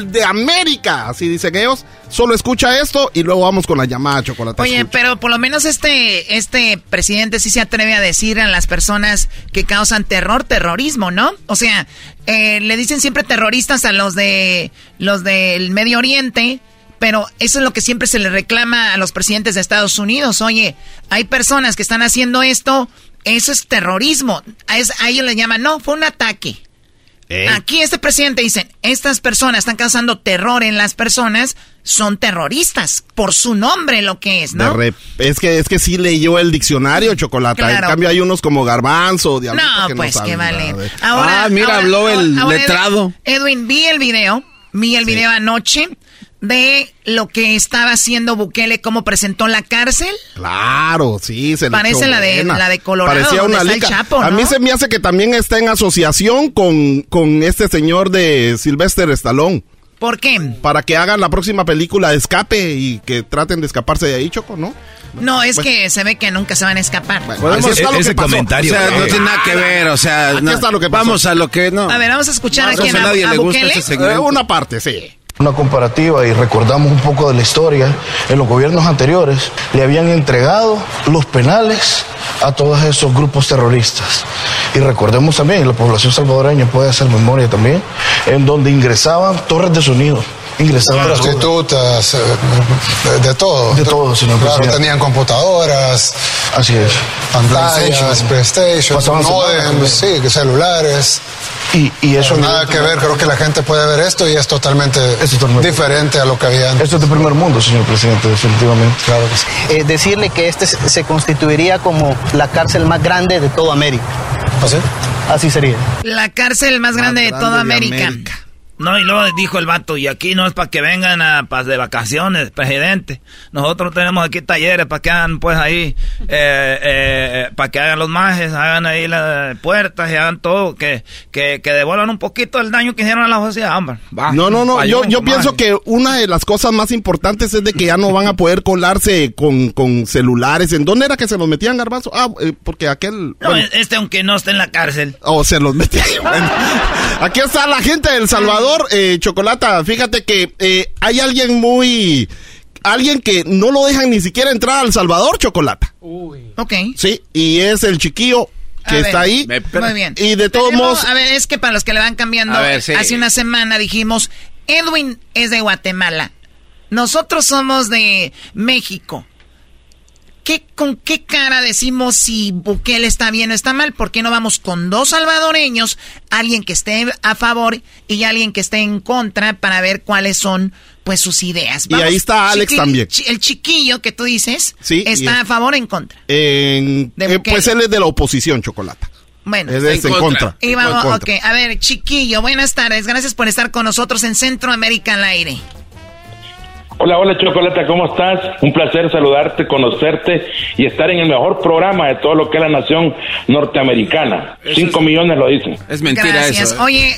de, América, así dicen ellos. Solo escucha esto y luego vamos con la llamada chocolate. Oye, pero por lo menos este, este presidente sí se atreve a decir a las personas que causan terror, terrorismo, ¿no? O sea, eh, le dicen siempre terroristas a los de los del Medio Oriente pero eso es lo que siempre se le reclama a los presidentes de Estados Unidos. Oye, hay personas que están haciendo esto, eso es terrorismo. A, ellos le llaman, no, fue un ataque. ¿Eh? Aquí este presidente dice, estas personas están causando terror en las personas, son terroristas, por su nombre lo que es, ¿no? es que es que sí leyó el diccionario, Chocolate. En cambio hay unos como garbanzo, No, pues que vale. ah, mira, habló el letrado. Edwin, vi el video Vi el video anoche de lo que estaba haciendo Bukele, cómo presentó la cárcel. Claro, sí, se Parece la de, la de Colorado, Parecía una lica. A mí se me hace que también está en asociación con, con este señor de Sylvester Stallone. ¿Por qué? Para que hagan la próxima película de Escape y que traten de escaparse de ahí, Choco, ¿no? No, es que se ve que nunca se van a escapar. Bueno, ese comentario. O sea, no tiene nada que ver, o sea, lo que vamos a lo que no. A ver, vamos a escuchar a quien a, nadie le gusta ese eh, una parte, sí. Una comparativa y recordamos un poco de la historia. En los gobiernos anteriores le habían entregado los penales a todos esos grupos terroristas. Y recordemos también, la población salvadoreña puede hacer memoria también, en donde ingresaban torres de sonido ingresaban. Prostitutas, eh, de, todo. De todo, señor Claro, tenían computadoras. Así es. Pantallas, PlayStation, modems, sí, celulares. Y, y eso nada que ver, creo que la gente puede ver esto y es totalmente, diferente a lo que había antes. Esto es de primer mundo, señor presidente, definitivamente. Claro que sí. Eh, decirle que este se constituiría como la cárcel más grande de toda América. ¿Así? Así sería. La cárcel más, grande, de toda América. No, y luego dijo el vato, y aquí no es para que vengan a, de vacaciones, presidente. Nosotros tenemos aquí talleres para que hagan, pues ahí, eh, eh, para que hagan los majes, hagan ahí las puertas y hagan todo, que, que, que devuelvan un poquito el daño que hicieron a la sociedad, hombre. no, no, no, yo, yo pienso que una de las cosas más importantes es de que ya no van a poder colarse con, con celulares. ¿En dónde era que se los metían, Garbanzo? Ah, eh, porque aquel... No, este aunque no esté en la cárcel. O se los metían. aquí está la gente del Salvador eh, Chocolata, fíjate que eh, hay alguien muy... Alguien que no lo dejan ni siquiera entrar al Salvador, Chocolata. Uy. Ok. Sí, y es el chiquillo que está ahí. Muy bien. Y de todos modos... A ver, es que para los que le van cambiando, hace una semana dijimos, Edwin es de Guatemala. Nosotros somos de México. ¿Con qué cara decimos si Bukele está bien o está mal? ¿Por qué no vamos con dos salvadoreños, alguien que esté a favor y alguien que esté en contra para ver cuáles son pues sus ideas? y ahí está Alex también. el chiquillo que tú dices está a favor o en contra. Eh, pues él es de la oposición, Chocolata. Bueno, es, en, contra. Y vamos, ok. A ver, chiquillo, buenas tardes. Gracias por estar con nosotros en Centroamérica al aire. Hola, hola Chocolata, ¿cómo estás? Un placer saludarte, conocerte y estar en el mejor programa de todo lo que es la nación norteamericana. Cinco millones lo dicen. Es mentira gracias. eso. ¿eh? Oye,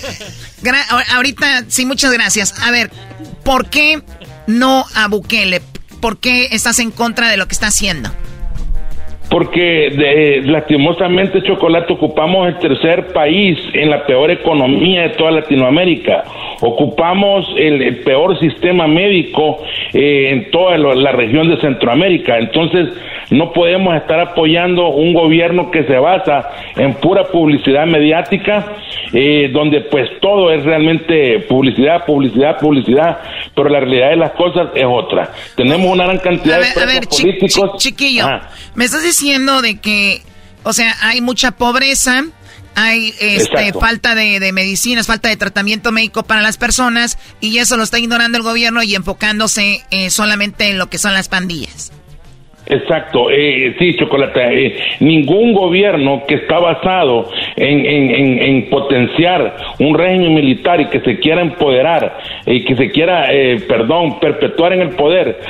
ahorita sí, muchas gracias. A ver, ¿por qué no a Bukele? ¿Por qué estás en contra de lo que está haciendo? porque de, lastimosamente Chocolate ocupamos el tercer país en la peor economía de toda Latinoamérica, ocupamos el, peor sistema médico eh, en toda la región de Centroamérica, entonces no podemos estar apoyando un gobierno que se basa en pura publicidad mediática, eh, donde pues todo es realmente publicidad, publicidad, publicidad, pero la realidad de las cosas es otra. Tenemos una gran cantidad de políticos. chiquillo, me estás diciendo de que, o sea, hay mucha pobreza, hay este, falta de, medicinas, falta de tratamiento médico para las personas y eso lo está ignorando el gobierno y enfocándose eh, solamente en lo que son las pandillas. Exacto, eh, sí, Chocolata. Eh, ningún gobierno que está basado en, en, potenciar un régimen militar y que se quiera empoderar y que se quiera, perdón, perpetuar en el poder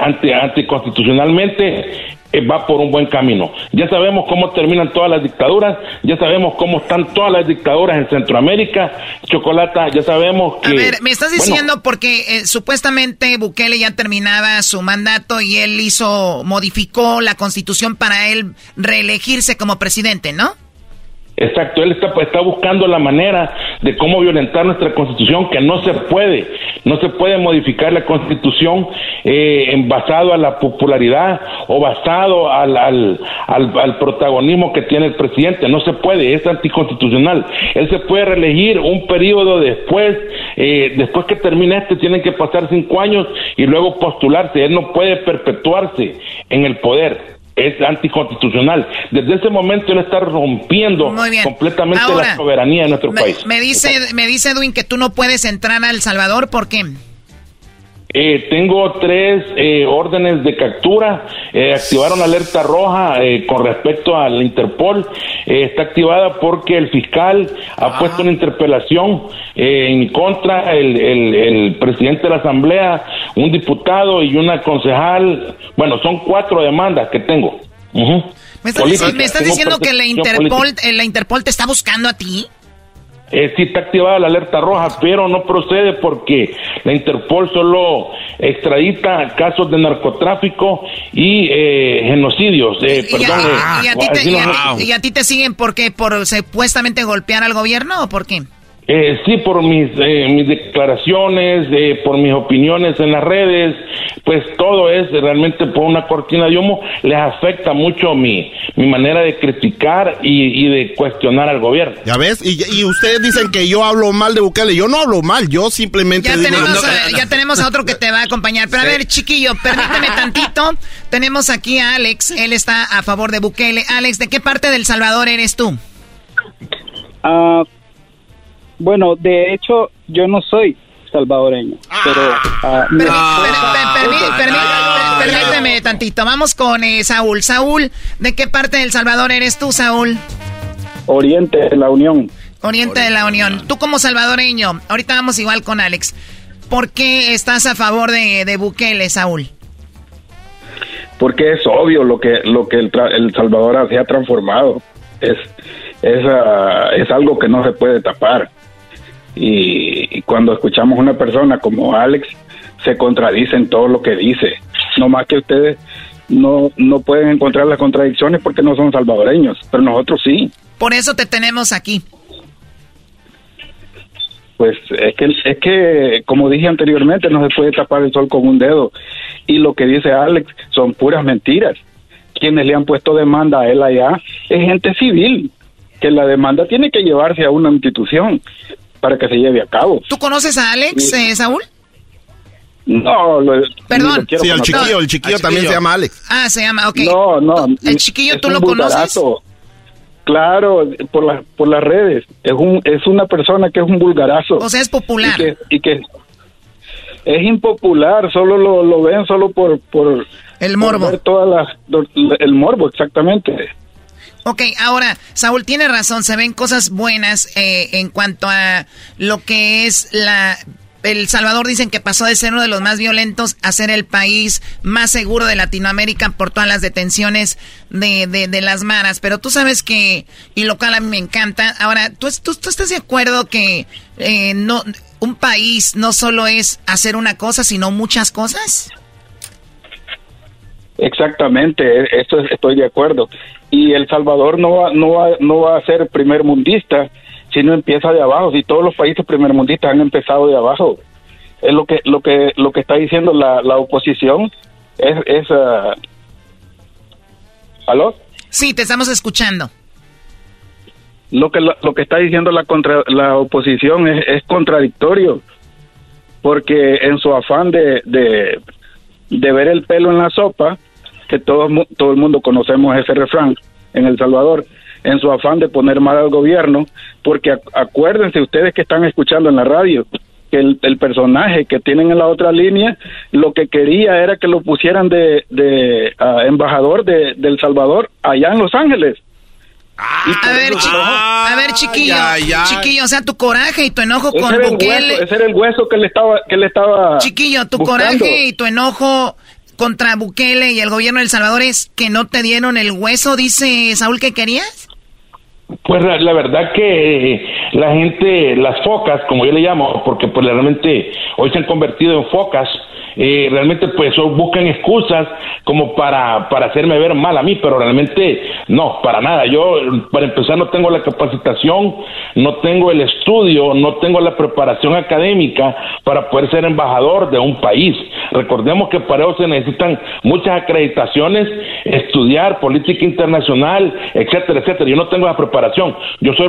anti, anticonstitucionalmente eh, va por un buen camino. Ya sabemos cómo terminan todas las dictaduras, ya sabemos cómo están todas las dictaduras en Centroamérica. Chocolata, ya sabemos que... A ver, me estás diciendo porque eh, supuestamente Bukele ya terminaba su mandato y él hizo, modificó la constitución para él reelegirse como presidente, ¿no? Exacto, él está, está buscando la manera de cómo violentar nuestra constitución, que no se puede, no se puede modificar la constitución eh, basado a la popularidad o basado al, al, al, protagonismo que tiene el presidente, no se puede, es anticonstitucional. Él se puede reelegir un periodo después, eh, después que termine este, tienen que pasar cinco años y luego postularse, él no puede perpetuarse en el poder es anticonstitucional. Desde ese momento él está rompiendo completamente la soberanía de nuestro país. Me dice, me dice Edwin que tú no puedes entrar a El Salvador, ¿por qué? Eh, tengo tres eh, órdenes de captura. Eh, activaron alerta roja con respecto al Interpol. está activada porque el fiscal ha ah. puesto una interpelación en mi contra, el, el, presidente de la Asamblea, un diputado y una concejal. Bueno, son cuatro demandas que tengo. ¿Me estás, diciendo que la Interpol, la Interpol te está buscando a ti? Eh, sí está activada la alerta roja, pero no procede porque la Interpol solo extradita casos de narcotráfico y eh, genocidios. Eh, ¿Y, perdón, a, eh, y, a ti te, siguen por qué? ¿Por supuestamente golpear al gobierno o por qué? Eh, sí, por mis, eh, mis declaraciones, eh, por mis opiniones en las redes, pues todo es realmente por una cortina de humo, les afecta mucho mi, mi manera de criticar y, de cuestionar al gobierno. ¿Ya ves? Y, ustedes dicen que yo hablo mal de Bukele, yo no hablo mal, yo simplemente... Ya, tenemos, a, ya tenemos a otro que te va a acompañar, pero a ver, chiquillo, permíteme tantito, tenemos aquí a Alex, él está a favor de Bukele. Alex, ¿de qué parte del Salvador eres tú? Ah... Bueno, de hecho, yo no soy salvadoreño, pero... permíteme tantito, vamos con eh, Saúl. Saúl, ¿de qué parte del Salvador eres tú, Saúl? Oriente de la Unión. Oriente de la Unión. Tú como salvadoreño, ahorita vamos igual con Alex. ¿Por qué estás a favor de, de Bukele, Saúl? Porque es obvio lo que, lo que el, el Salvador se ha transformado. Es, es, ah, es algo que no se puede tapar y, cuando escuchamos a una persona como Alex, se contradice en todo lo que dice. No más que ustedes no, no pueden encontrar las contradicciones porque no son salvadoreños, pero nosotros sí. Por eso te tenemos aquí. Pues es que, es que, como dije anteriormente, no se puede tapar el sol con un dedo. Y lo que dice Alex son puras mentiras. Quienes le han puesto demanda a él allá es gente civil, que la demanda tiene que llevarse a una institución para que se lleve a cabo. ¿Tú conoces a Alex, eh, Saúl? No, lo, Perdón. Sí, el chiquillo, el chiquillo también se llama Alex. Ah, se llama, ok. No, no. ¿El chiquillo tú lo conoces? Claro, por, la, por las redes. Es, un, es una persona que es un vulgarazo. O sea, es popular. Y que, es impopular, solo lo, lo ven solo por... por el morbo. el morbo, exactamente. Ok, ahora, Saúl tiene razón, se ven cosas buenas eh, en cuanto a lo que es la... El Salvador dicen que pasó de ser uno de los más violentos a ser el país más seguro de Latinoamérica por todas las detenciones de, de, las maras. Pero tú sabes que, y lo cual a mí me encanta, ahora, ¿tú, tú, estás de acuerdo que eh, no, un país no solo es hacer una cosa, sino muchas cosas? Exactamente, e, esto estoy de acuerdo. Y El Salvador no va, no va, no va a ser primer mundista si no empieza de abajo. Si todos los países primermundistas han empezado de abajo, es lo que lo que lo que está diciendo la, la oposición es, es uh... ¿aló? Sí, te estamos escuchando. Lo que lo, que está diciendo la contra, la oposición es, es contradictorio porque en su afán de, de, de ver el pelo en la sopa que todo, todo el mundo conocemos ese refrán en El Salvador, en su afán de poner mal al gobierno, porque acuérdense ustedes que están escuchando en la radio, que el, personaje que tienen en la otra línea lo que quería era que lo pusieran de, de ah, embajador de, El Salvador allá en Los Ángeles. a ver, a ver, chiquillo, chiquillo, o sea, tu coraje y tu enojo con Bukele. ese era el hueso que le estaba, que le estaba. Chiquillo, tu coraje y tu enojo contra Bukele y el gobierno de El Salvador es que no te dieron el hueso, dice Saúl, que querías? Pues la, verdad que la gente, las focas, como yo le llamo, porque pues realmente hoy se han convertido en focas, eh, realmente pues buscan excusas como para, para hacerme ver mal a mí, pero realmente no, para nada. Yo, para empezar, no tengo la capacitación, no tengo el estudio, no tengo la preparación académica para poder ser embajador de un país. Recordemos que para eso se necesitan muchas acreditaciones, estudiar política internacional, etcétera, etcétera. Yo no tengo la preparación. Yo soy,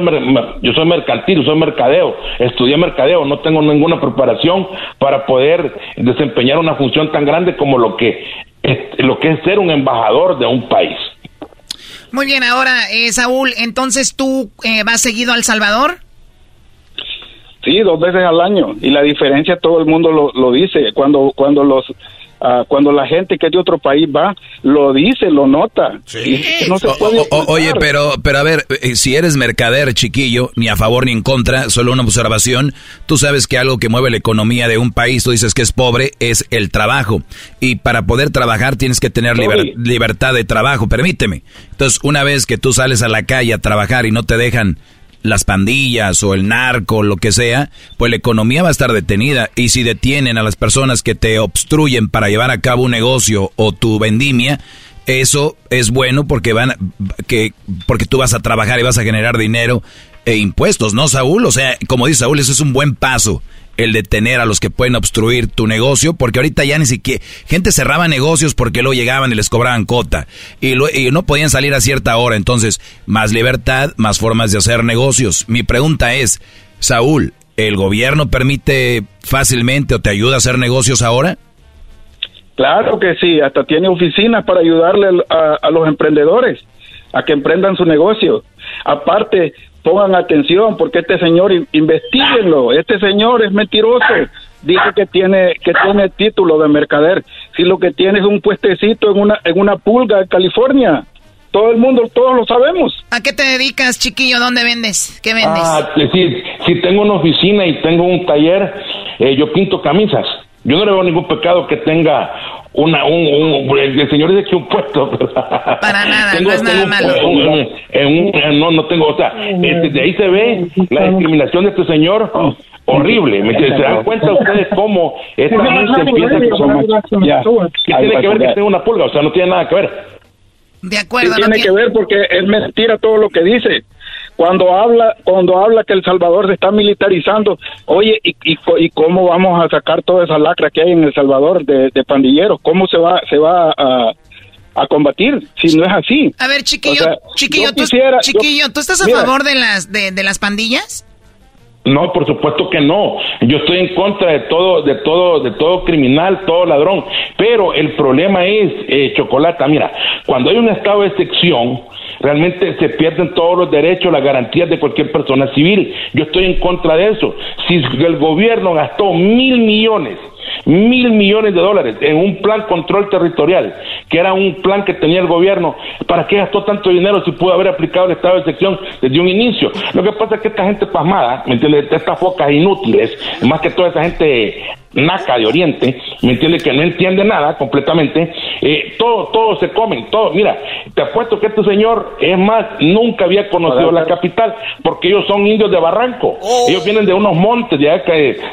yo soy mercantil, soy mercadeo, estudié mercadeo, no tengo ninguna preparación para poder desempeñar una función tan grande como lo que es, lo que es ser un embajador de un país. Muy bien, ahora, eh, Saúl, entonces tú eh, vas seguido al Salvador. Sí, dos veces al año. Y la diferencia todo el mundo lo, lo dice. Cuando, cuando los Ah, cuando la gente que es de otro país va, lo dice, lo nota. no se puede oye, pero, pero a ver, eh, si eres mercader chiquillo, ni a favor ni en contra, solo una observación, tú sabes que algo que mueve la economía de un país, tú dices que es pobre, es el trabajo. Y para poder trabajar tienes que tener libertad de trabajo, permíteme. Entonces, una vez que tú sales a la calle a trabajar y no te dejan las pandillas o el narco, lo que sea, pues la economía va a estar detenida. Y si detienen a las personas que te obstruyen para llevar a cabo un negocio o tu vendimia, eso es bueno porque van que porque tú vas a trabajar y vas a generar dinero e impuestos, ¿no, Saúl? O sea, como dice Saúl, eso es un buen paso el detener a los que pueden obstruir tu negocio, porque ahorita ya ni siquiera gente cerraba negocios porque luego llegaban y les cobraban cota y, no podían salir a cierta hora, entonces más libertad, más formas de hacer negocios. Mi pregunta es, Saúl, ¿el gobierno permite fácilmente o te ayuda a hacer negocios ahora? Claro que sí, hasta tiene oficinas para ayudarle a, a los emprendedores a que emprendan su negocio. Aparte, pongan atención porque este señor investiguenlo, este señor es mentiroso, dice que tiene que tiene título de mercader, si lo que tiene es un puestecito en una en una pulga en California. Todo el mundo, todos lo sabemos. ¿A qué te dedicas, chiquillo? ¿Dónde vendes? ¿Qué vendes? Ah, sí, si tengo una oficina y tengo un taller, eh, yo pinto camisas. Yo no le veo ningún pecado que tenga una, un, un, el señor dice que un puesto. Para nada, no es nada malo. no, no tengo, o sea, este, de ahí se ve la discriminación de este señor horrible. ¿me ¿Se dan cuenta ustedes cómo esta gente empieza a ya, ¿Qué tiene que ver que tenga una pulga? O sea, no tiene nada que ver. De acuerdo. tiene que ver porque es mentira todo lo que dice cuando habla cuando habla que el Salvador se está militarizando oye y, y, cómo vamos a sacar toda esa lacra que hay en el Salvador de, pandilleros cómo se va se va a, a combatir si no es así a ver chiquillo chiquillo tú, chiquillo tú estás a favor de las de, de las pandillas no, por supuesto que no. Yo estoy en contra de todo, de todo, de todo criminal, todo ladrón. Pero el problema es, eh, Chocolata, mira, cuando hay un estado de excepción, realmente se pierden todos los derechos, las garantías de cualquier persona civil. Yo estoy en contra de eso. Si el gobierno gastó mil millones mil millones de dólares en un plan control territorial, que era un plan que tenía el gobierno. ¿Para qué gastó tanto dinero si pudo haber aplicado el estado de excepción desde un inicio? Lo que pasa es que esta gente pasmada, ¿me entiendes? Estas focas inútiles, más que toda esa gente naca de Oriente, ¿me entiendes? Que no entiende nada completamente, eh, todo, todo se comen, todo. Mira, te apuesto que este señor, es más, nunca había conocido la capital, porque ellos son indios de Barranco. Oh. Ellos vienen de unos montes, de,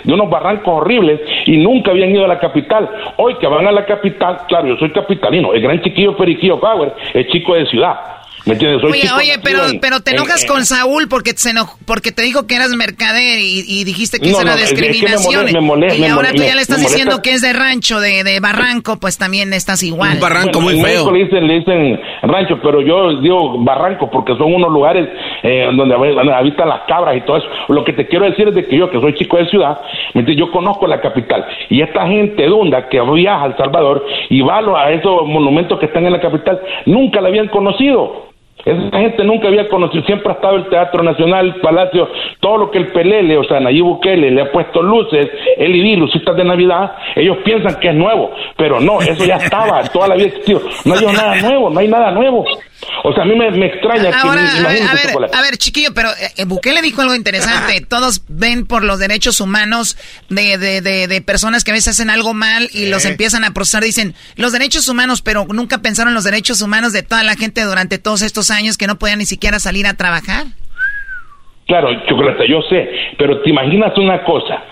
de unos barrancos horribles, y nunca habían ido a la capital. Hoy que van a la capital, claro, yo soy capitalino, el gran chiquillo Periquillo Power, el chico de ciudad ¿Me entiendes? oye, oye, pero, pero te enojas con Saúl porque te, porque te dijo que eras mercader y, dijiste que era discriminación. y ahora tú ya le estás diciendo que es de rancho, de, de, barranco, pues también estás igual. Un barranco muy feo. Le dicen, le dicen rancho, pero yo digo barranco porque son unos lugares eh, donde, habitan las cabras y todo eso. Lo que te quiero decir es de que yo, que soy chico de ciudad, yo conozco la capital. Y esta gente dunda que viaja a El Salvador y va a esos monumentos que están en la capital, nunca la habían conocido. Esa gente nunca había conocido, siempre ha estado el Teatro Nacional, el Palacio, todo lo que el Pelele, o sea, Nayib Bukele le ha puesto luces, LED, lucitas de Navidad, ellos piensan que es nuevo, pero no, eso ya estaba, toda la vida existido. No hay nada nuevo, no hay nada nuevo. O sea, a mí me, extraña Ahora, que... A ver, a ver, chiquillo, pero eh, Bukele dijo algo interesante. Todos ven por los derechos humanos de, de, de, personas que a veces hacen algo mal y los empiezan a procesar. Dicen, los derechos humanos, pero nunca pensaron los derechos humanos de toda la gente durante todos estos años que no podían ni siquiera salir a trabajar. Claro, Chocolate, yo sé, pero te imaginas una cosa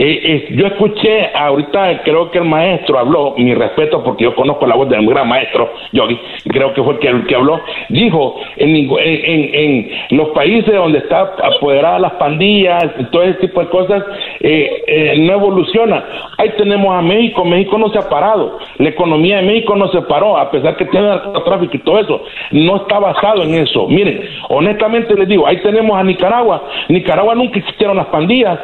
eh, yo escuché ahorita, creo que el maestro habló, mi respeto porque yo conozco la voz del gran maestro, Yogi, creo que fue el que, habló, dijo, en, en, en, los países donde está apoderada las pandillas, todo ese tipo de cosas, eh, eh, no evoluciona. Ahí tenemos a México, México no se ha parado, la economía de México no se paró, a pesar que tiene narcotráfico y todo eso, no está basado en eso. Miren, honestamente les digo, ahí tenemos a Nicaragua, Nicaragua nunca existieron las pandillas,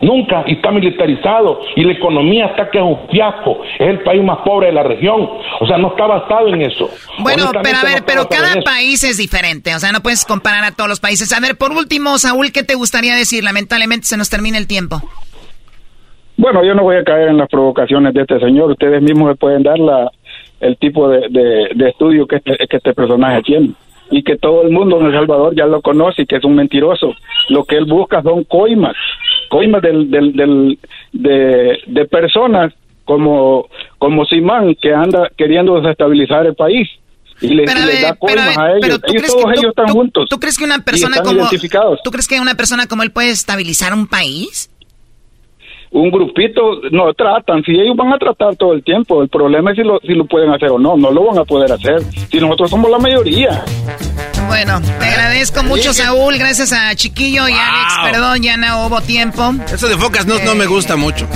Nunca, y está militarizado, y la economía está que es un fiasco, es el país más pobre de la región, o sea, no está basado en eso. Bueno, pero a ver, pero cada país es diferente, o sea, no puedes comparar a todos los países. A ver, por último, Saúl, ¿qué te gustaría decir? Lamentablemente se nos termina el tiempo. Bueno, yo no voy a caer en las provocaciones de este señor, ustedes mismos me pueden dar la, el tipo de, de, estudio que este, que este personaje tiene y que todo el mundo en El Salvador ya lo conoce y que es un mentiroso. Lo que él busca son coimas, coimas del, del, del, de, de personas como, como Simán que anda queriendo desestabilizar el país y le, da coimas a ellos. todos ellos están juntos. ¿Tú crees que una persona como ¿Tú crees que una persona como él puede estabilizar un país? un grupito, no tratan, si ellos van a tratar todo el tiempo, el problema es si lo, si lo pueden hacer o no, no lo van a poder hacer, si nosotros somos la mayoría. Bueno, te agradezco mucho, Saúl. Gracias a Chiquillo y Alex. Perdón, ya no hubo tiempo. Eso de focas no, no me gusta mucho.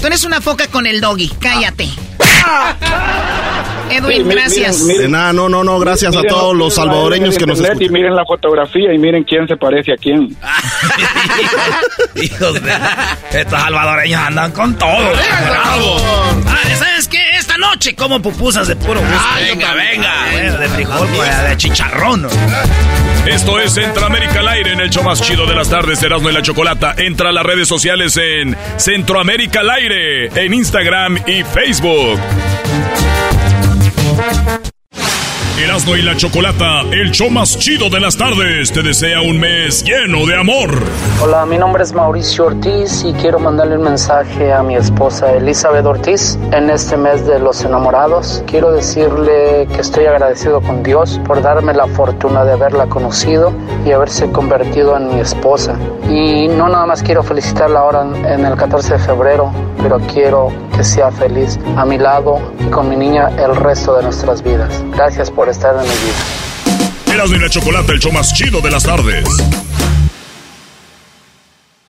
Tú eres una foca con el doggy. Cállate. Edwin, gracias. de nada, no, no, no, gracias a todos los salvadoreños que nos escuchan. Y miren la fotografía y miren quién se parece a quién. Hijos de... Estos salvadoreños andan con todo. ¡Bravo! Ah, ¿Sabes qué? Noche como pupusas de puro gusto. venga, venga. De frijol, pues, de chicharrón. Esto es Centroamérica al aire en el show más chido de las tardes, Erasmo y la Chocolata. Entra a las redes sociales en Centroamérica al aire, en Instagram y Facebook. Erasmo y la Chocolata, el show más chido de las tardes, te desea un mes lleno de amor. Hola, mi nombre es Mauricio Ortiz y quiero mandarle un mensaje a mi esposa Elizabeth Ortiz en este mes de los enamorados. Quiero decirle que estoy agradecido con Dios por darme la fortuna de haberla conocido y haberse convertido en mi esposa. Y no nada más quiero felicitarla ahora en el 14 de febrero, pero quiero que sea feliz a mi lado y con mi niña el resto de nuestras vidas. Gracias por estar en mi vida. La Chocolata, el show más chido de las tardes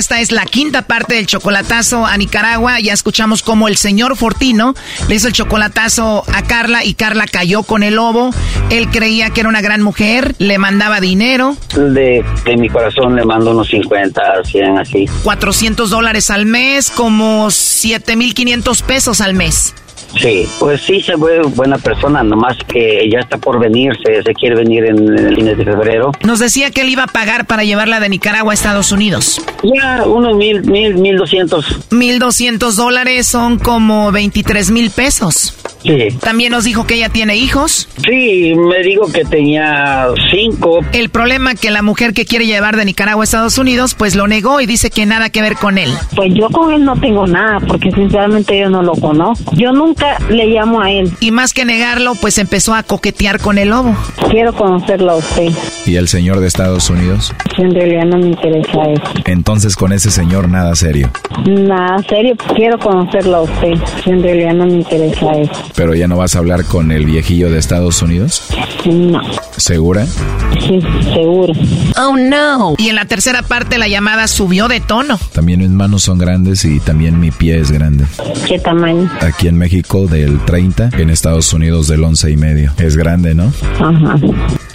esta es la quinta parte del chocolatazo a Nicaragua. Ya escuchamos cómo el señor Fortino le hizo el chocolatazo a Carla y Carla cayó con el lobo. Él creía que era una gran mujer, le mandaba dinero. De, de mi corazón le mando unos 50, 100, así. 400 dólares al mes, como 7,500 pesos al mes. Sí, pues sí se ve buena persona, nomás que ya está por venir, se, quiere venir en, el fin de febrero. Nos decía que él iba a pagar para llevarla de Nicaragua a Estados Unidos. Ya, unos mil, mil, mil doscientos. Mil doscientos dólares son como veintitrés mil pesos. Sí. También nos dijo que ella tiene hijos. Sí, me dijo que tenía cinco. El problema que la mujer que quiere llevar de Nicaragua a Estados Unidos, pues lo negó y dice que nada que ver con él. Pues yo con él no tengo nada, porque sinceramente yo no lo conozco. Yo nunca le llamo a él. Y más que negarlo, pues empezó a coquetear con el lobo. Quiero conocerlo a usted. ¿Y el señor de Estados Unidos? En realidad no me interesa eso. Entonces con ese señor nada serio. Nada serio, quiero conocerlo a usted. En realidad no me interesa eso. ¿Pero ya no vas a hablar con el viejillo de Estados Unidos? No. ¿Segura? Sí, seguro. Oh, no. Y en la tercera parte la llamada subió de tono. También mis manos son grandes y también mi pie es grande. ¿Qué tamaño? Aquí en México del 30, en Estados Unidos del 11 y medio. Es grande, ¿no? Ajá.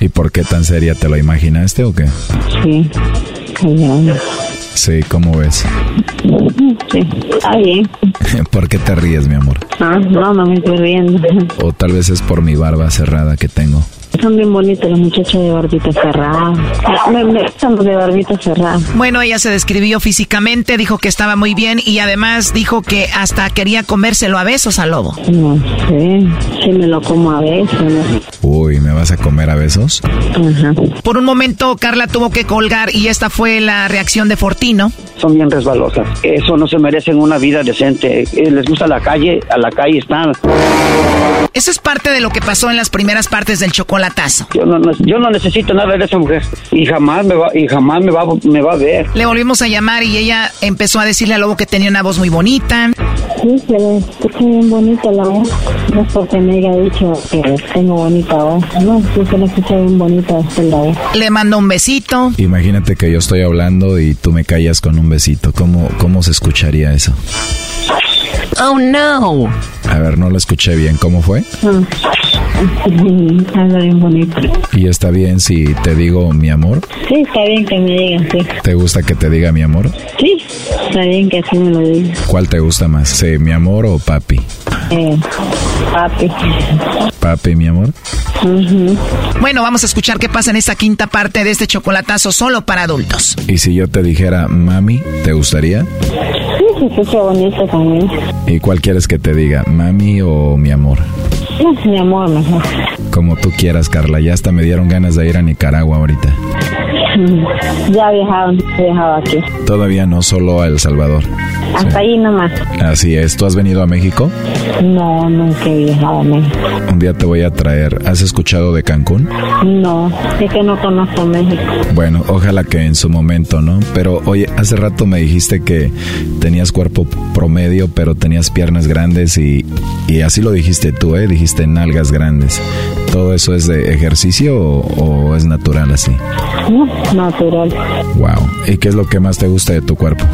¿Y por qué tan seria? ¿Te lo imaginaste o qué? Sí. Sí, ¿cómo ves? Sí, está bien. ¿Por qué te ríes, mi amor? Ah, no, no me estoy riendo. O tal vez es por mi barba cerrada que tengo. Son bien bonitos los muchachos de barbita cerrada. Me, me gustan los de barbita cerrada. Bueno, ella se describió físicamente, dijo que estaba muy bien y además dijo que hasta quería comérselo a besos al lobo. No sé, si me lo como a besos. Uy, ¿me vas a comer a besos? Ajá. Por un momento, Carla tuvo que colgar y esta fue la reacción de Fortino. Son bien resbalosas. Eso no se merecen una vida decente. Eh, Les gusta la calle, a la calle están. Eso es parte de lo que pasó en las primeras partes del Yo no, yo no necesito nada de esa mujer y jamás me va y jamás me va me va a ver. Le volvimos a llamar y ella empezó a decirle al lobo que tenía una voz muy bonita. Sí, se le escucha bien bonita la voz. No es porque me haya dicho que tengo bonita voz. No, sí se le escucha bien bonita la voz. Le mandó un besito. Imagínate que yo estoy hablando y tú me callas con un besito. ¿Cómo, cómo se escucharía eso? Oh no. A ver, no lo escuché bien. ¿Cómo fue? Mm. Habla bien bonito. ¿Y está bien si te digo mi amor? Sí, está bien que me digan, sí. ¿Te gusta que te diga mi amor? Sí, está bien que así me lo digan. ¿Cuál te gusta más? ¿Sí, mi amor o papi? Eh, papi. Papi, mi amor. Ujú. Bueno, vamos a escuchar qué pasa en esta quinta parte de este chocolatazo solo para adultos. ¿Y si yo te dijera mami, te gustaría? Sí, se escucha bonito también. ¿Y cuál quieres que te diga, mami o mi amor? Mi amor, mejor. Como tú quieras, Carla. Ya hasta me dieron ganas de ir a Nicaragua ahorita. Ya viajado, he viajado aquí. Todavía no, solo a El Salvador. Hasta ahí nomás. Así es. ¿Tú has venido a México? No, nunca he viajado a México. Un día te voy a traer. ¿Has escuchado de Cancún? No, es que no conozco México. Bueno, ojalá que en su momento, ¿no? Pero oye, hace rato me dijiste que tenías cuerpo promedio, pero tenías piernas grandes y, y así lo dijiste tú, ¿eh? Dijiste nalgas grandes. ¿Todo eso es de ejercicio o, o es natural así? No, natural. Wow. ¿Y qué es lo que más te gusta de tu cuerpo?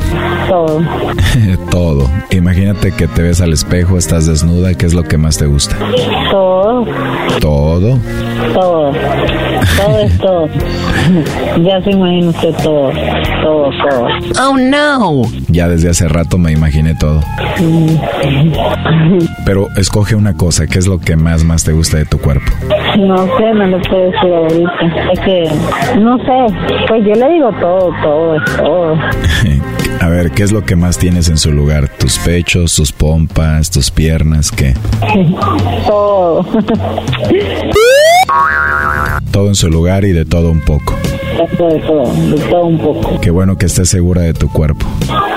Todo. Todo. Imagínate que te ves al espejo, estás desnuda, ¿qué es lo que más te gusta? Todo. Todo. Todo. Todo es todo. Ya se imagina usted todo. Todo, todo. Oh no. Ya desde hace rato me imaginé todo. Pero escoge una cosa, ¿qué es lo que más más te gusta de tu cuerpo? No sé, no lo puedo decir ahorita. Es que, no sé, pues yo le digo todo, todo, es todo. A ver, ¿qué es lo que más tienes en su lugar? ¿Tus pechos, tus pompas, tus piernas? ¿Qué? todo. Todo en su lugar y de todo un poco. De todo, de todo un poco. Qué bueno que estés segura de tu cuerpo.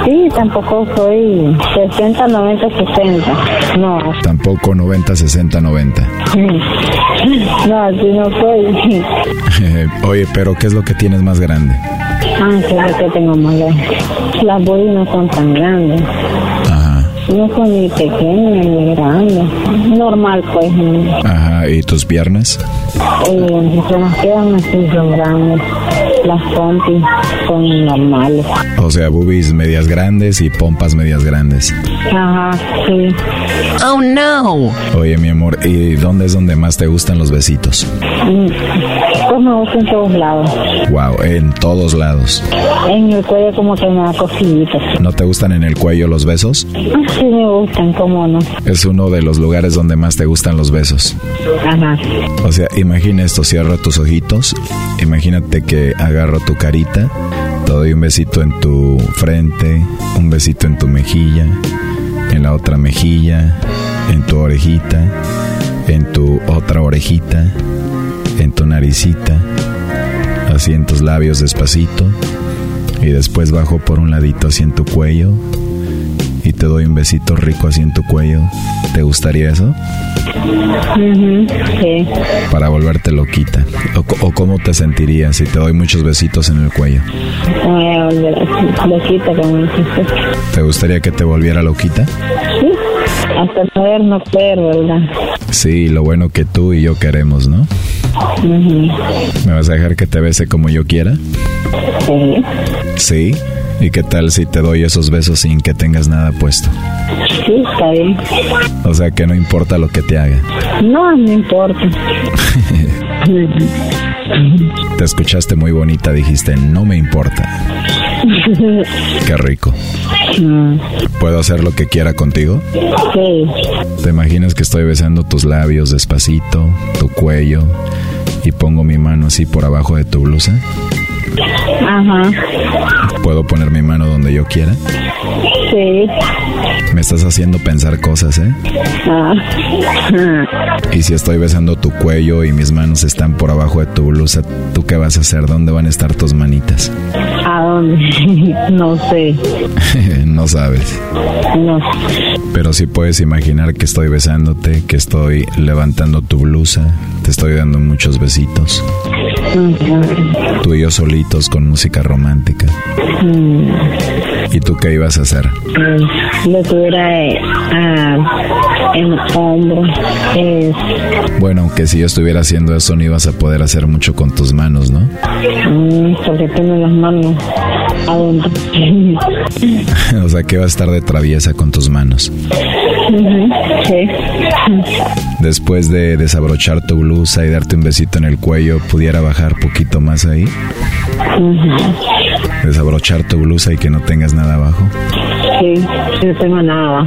Sí, tampoco soy 60, 90, 60. No, Tampoco 90, 60, 90. no, así no soy. Oye, pero ¿qué es lo que tienes más grande? Ah, claro que tengo más grande. Las boobies no son tan grandes. No son ni pequeñas ni grandes. Normal, pues. Ajá, ¿y tus piernas? Eh, se nos quedan así, son grandes. Las pompis son normales. O sea, boobies medias grandes y pompas medias grandes. Ajá, sí. Oh no. Oye, mi amor, ¿y dónde es donde más te gustan los besitos? Mm, Pues me gusta en todos lados. Wow, en todos lados. En el cuello como que me da cositas. ¿No te gustan en el cuello los besos? Ah, Sí me gustan, cómo no. Es uno de los lugares donde más te gustan los besos. Ajá. O sea, imagina esto, cierra tus ojitos, imagínate que agarro tu carita, te doy un besito en tu frente, un besito en tu mejilla, en la otra mejilla, en tu orejita, en tu otra orejita, en tu naricita, así en tus labios despacito, y después bajo por un ladito así en tu cuello, y te doy un besito rico así en tu cuello. ¿Te gustaría eso? Ujú, Sí. para volverte loquita? ¿O, cómo te sentirías si te doy muchos besitos en el cuello? Voy a volver así, loquita como dijiste. ¿Te gustaría que te volviera loquita? Sí. Hasta saber no creer, ¿verdad? Sí, lo bueno que tú y yo queremos, ¿no? Ujú. ¿Me vas a dejar que te bese como yo quiera? Sí. Sí. ¿Y qué tal si te doy esos besos sin que tengas nada puesto? Sí, está bien. O sea que no importa lo que te haga. No, no importa. Te escuchaste muy bonita, dijiste, no me importa. Qué rico. Mm, ¿Puedo hacer lo que quiera contigo? Sí. ¿Te imaginas que estoy besando tus labios despacito, tu cuello y pongo mi mano así por abajo de tu blusa. Ajá. ¿Puedo poner mi mano donde yo quiera? Sí. Me estás haciendo pensar cosas, ¿eh? Ah. Y si estoy besando tu cuello y mis manos están por abajo de tu blusa, ¿tú qué vas a hacer? ¿Dónde van a estar tus manitas? ¿A dónde? No sé. no sabes. No. Pero sí puedes imaginar que estoy besándote, que estoy levantando tu blusa, te estoy dando muchos besitos. Tú y yo solitos con música romántica. Mm. ¿Y tú qué ibas a hacer? Mm, Lo tuviera ah, en hombro. Bueno, aunque si yo estuviera haciendo eso no ibas a poder hacer mucho con tus manos, ¿no? mm, porque tengo las manos adentro. o sea, que vas a estar de traviesa con tus manos. Sí. Después de desabrochar tu blusa y darte un besito en el cuello, ¿pudiera bajar poquito más ahí? Ujú. Desabrochar tu blusa y que no tengas nada abajo. Sí, no tengo nada.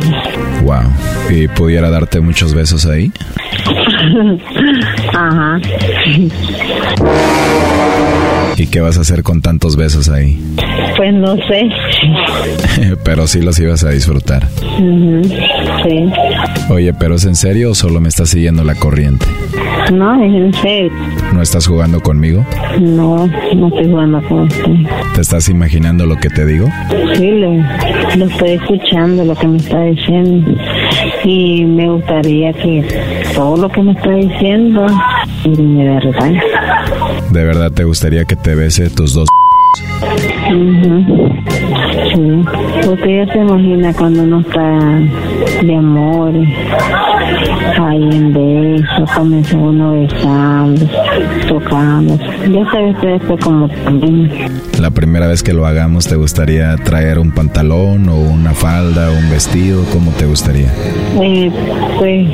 Wow. ¿Y pudiera darte muchos besos ahí? Ajá. ¿Y qué vas a hacer con tantos besos ahí? Pues no sé. pero sí los ibas a disfrutar. Sí. Oye, ¿pero es en serio o solo me estás siguiendo la corriente? No, es en serio. ¿No estás jugando conmigo? No, no estoy jugando con usted. ¿Te estás imaginando lo que te digo? Sí, lo, lo estoy escuchando, lo que me está diciendo. Y me gustaría que todo lo que me está diciendo me verdad. ¿De verdad te gustaría que te bese tus dos? Sí. Usted ya se imagina cuando uno está de amor, ahí en besos, comienza uno besando, tocando. Ya sabe usted esto como también. La primera vez que lo hagamos, ¿te gustaría traer un pantalón o una falda o un vestido? ¿Cómo te gustaría? Eh, pues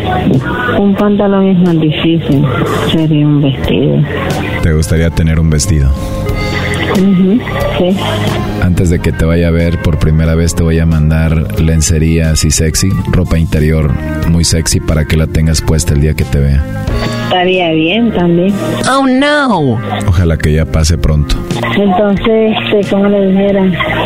un pantalón es más difícil, sería un vestido. ¿Te gustaría tener un vestido? Sí. Antes de que te vaya a ver por primera vez, te voy a mandar lencería así sexy, ropa interior muy sexy para que la tengas puesta el día que te vea. Estaría bien también. Oh no. Ojalá que ya pase pronto. Entonces, este, como le dijera,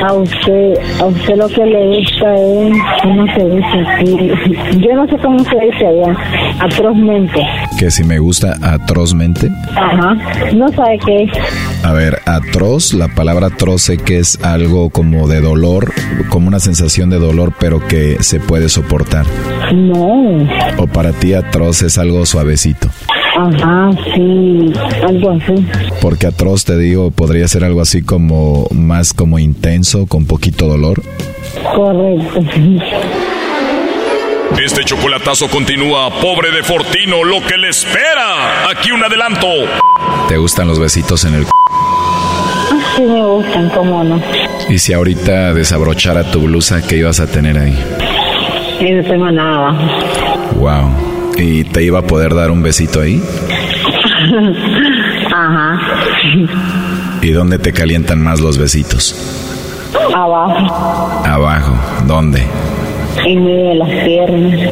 a usted, a usted lo que le gusta es, ¿cómo se dice aquí? Yo no sé cómo se dice allá, atrozmente. Que si me gusta atrozmente. Ajá, no sabe qué es. A ver, atroz, la palabra atroz sé que es algo como de dolor, como una sensación de dolor, pero que se puede soportar. No, O para ti atroz es algo suavecito. ajá, sí, algo así. Porque atroz, te digo, podría ser algo así como más como intenso, con poquito dolor. Correcto. Este chocolatazo continúa, pobre de Fortino, lo que le espera. Aquí un adelanto. ¿Te gustan los besitos en el c Sí me gustan, cómo no. Y si ahorita desabrochara tu blusa, ¿qué ibas a tener ahí? Tengo nada. Wow. ¿Y te iba a poder dar un besito ahí? Ajá, ¿Y dónde te calientan más los besitos? abajo, Abajo. ¿Dónde? en medio de las piernas.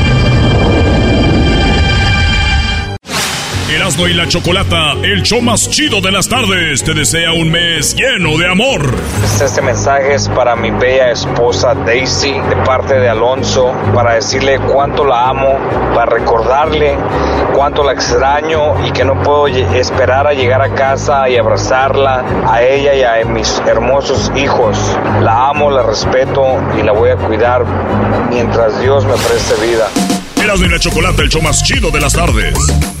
Erasno y la Chocolata, el show más chido de las tardes, te desea un mes lleno de amor. Este mensaje es para mi bella esposa Daisy de parte de Alonso, para decirle cuánto la amo, para recordarle cuánto la extraño y que no puedo esperar a llegar a casa y abrazarla a ella y a mis hermosos hijos. La amo, la respeto y la voy a cuidar mientras Dios me preste vida. Erasno y la Chocolata, el show más chido de las tardes.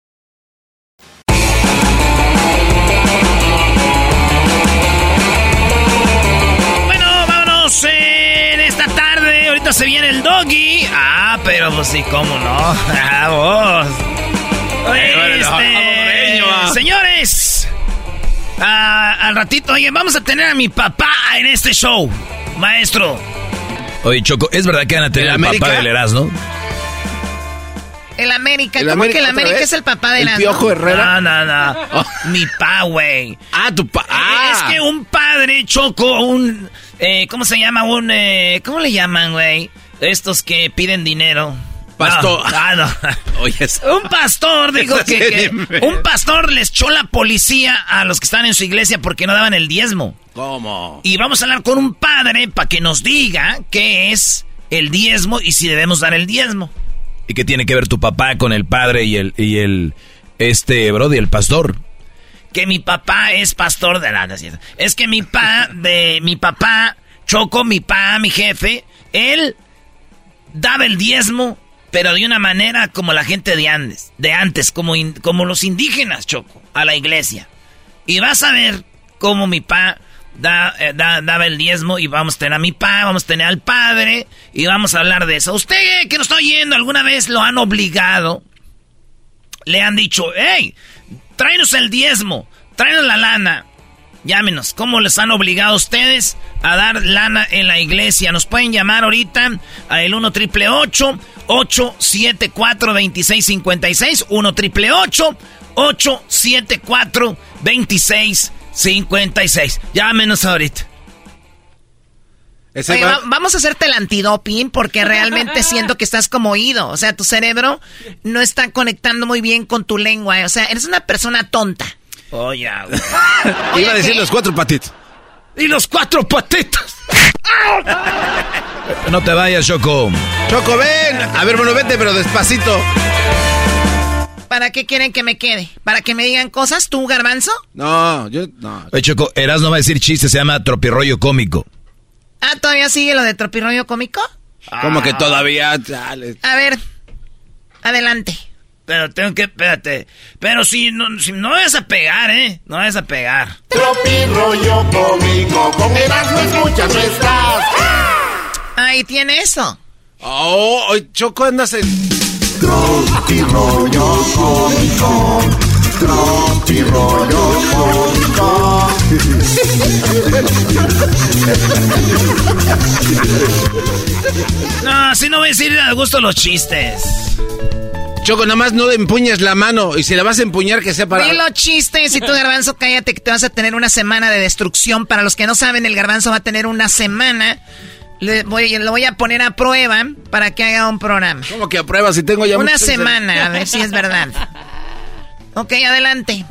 Se viene el doggy. Ah, pero pues sí, cómo no. Ah, vos. Este, señores, ah, al ratito, oye, vamos a tener a mi papá en este show, maestro. Oye, Choco, ¿es verdad que van a tener al papá del Erasmo? El América, ¿cómo que el América es el papá del ¿El Piojo Herrera? No, no, no. Oh. Mi pa, güey. Ah, tu pa. Ah. Es que un padre, Choco, un eh, ¿Cómo se llama? Un, eh, ¿Cómo le llaman, güey? Estos que piden dinero. Pastor. ah, no. Oye, un pastor dijo que, un pastor les echó la policía a los que están en su iglesia porque no daban el diezmo. ¿Cómo? Y vamos a hablar con un padre para que nos diga qué es el diezmo y si debemos dar el diezmo. ¿Y qué tiene que ver tu papá con el padre y el, y el, este, Brody, el pastor? Que mi papá es pastor de la Es que mi pa, de mi papá, Choco, mi pa, mi jefe, él daba el diezmo, pero de una manera como la gente de antes, de antes, como, como los indígenas, Choco, a la iglesia. Y vas a ver cómo mi pa eh, da, daba el diezmo y vamos a tener a mi pa, vamos a tener al padre y vamos a hablar de eso. Usted que no está oyendo, alguna vez lo han obligado, le han dicho, hey, tráenos el diezmo, tráenos la lana. Llámenos, ¿cómo les han obligado a ustedes a dar lana en la iglesia? Nos pueden llamar ahorita a el 1 triple 874 2656 1 triple 874 2656 Llámenos ahorita vamos a hacerte el antidoping porque realmente siento que estás como oído. O sea, tu cerebro no está conectando muy bien con tu lengua. O sea, eres una persona tonta. Oye, Iba a decir los cuatro patitos. Y los cuatro patitos. no te vayas, Choco. Choco, ven. A ver, bueno, vete, pero despacito. ¿Para qué quieren que me quede? ¿Para que me digan cosas, tú, garbanzo? No, yo no. Oye, Choco, Eras no va a decir chiste, se llama tropirroyo cómico. Ah, ¿todavía sigue lo de tropirroyo cómico? ¿Cómo que todavía? A ver, adelante. Pero tengo que, espérate. Pero si no, si no vas a pegar, ¿eh? No vas a pegar. Tropirroyo cómico, con Erasmo escuchas no estás. Ahí tiene eso. Oh, Choco andas en... Tropirroyo cómico, cómico. No, así no voy a decir a gusto los chistes. Choco, nomás no empuñes la mano y si la vas a empuñar que sea para... Di los chistes y tú, Garbanzo, cállate que te vas a tener una semana de destrucción. Para los que no saben, el Garbanzo va a tener una semana... Le voy, lo voy a poner a prueba para que haga un programa. ¿Cómo que a prueba si tengo ya... Una semana, a ver si es verdad. Ok, adelante.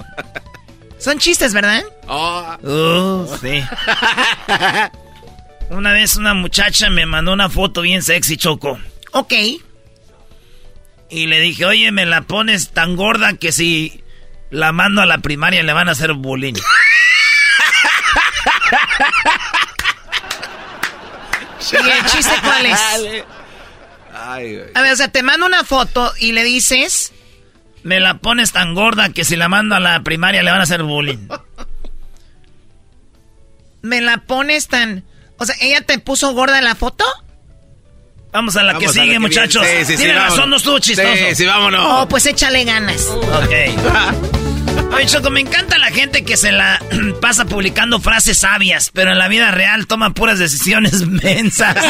Son chistes, ¿verdad? Oh. Uh, sí. una vez una muchacha me mandó una foto bien sexy, Choco. Ok. Y le dije, oye, me la pones tan gorda que si la mando a la primaria le van a hacer bullying. ¿Y el chiste cuál es? a ver, o sea, te mando una foto y le dices... Me la pones tan gorda que si la mando a la primaria le van a hacer bullying. Me la pones tan... O sea, ¿ella te puso gorda en la foto? Vamos a la que sigue, muchachos. Sí, sí, Tiene razón, no estuvo chistoso. Sí, sí, vámonos. Oh, pues échale ganas. Ok. Oye, Choco, me encanta la gente que se la pasa publicando frases sabias, pero en la vida real toma puras decisiones mensas.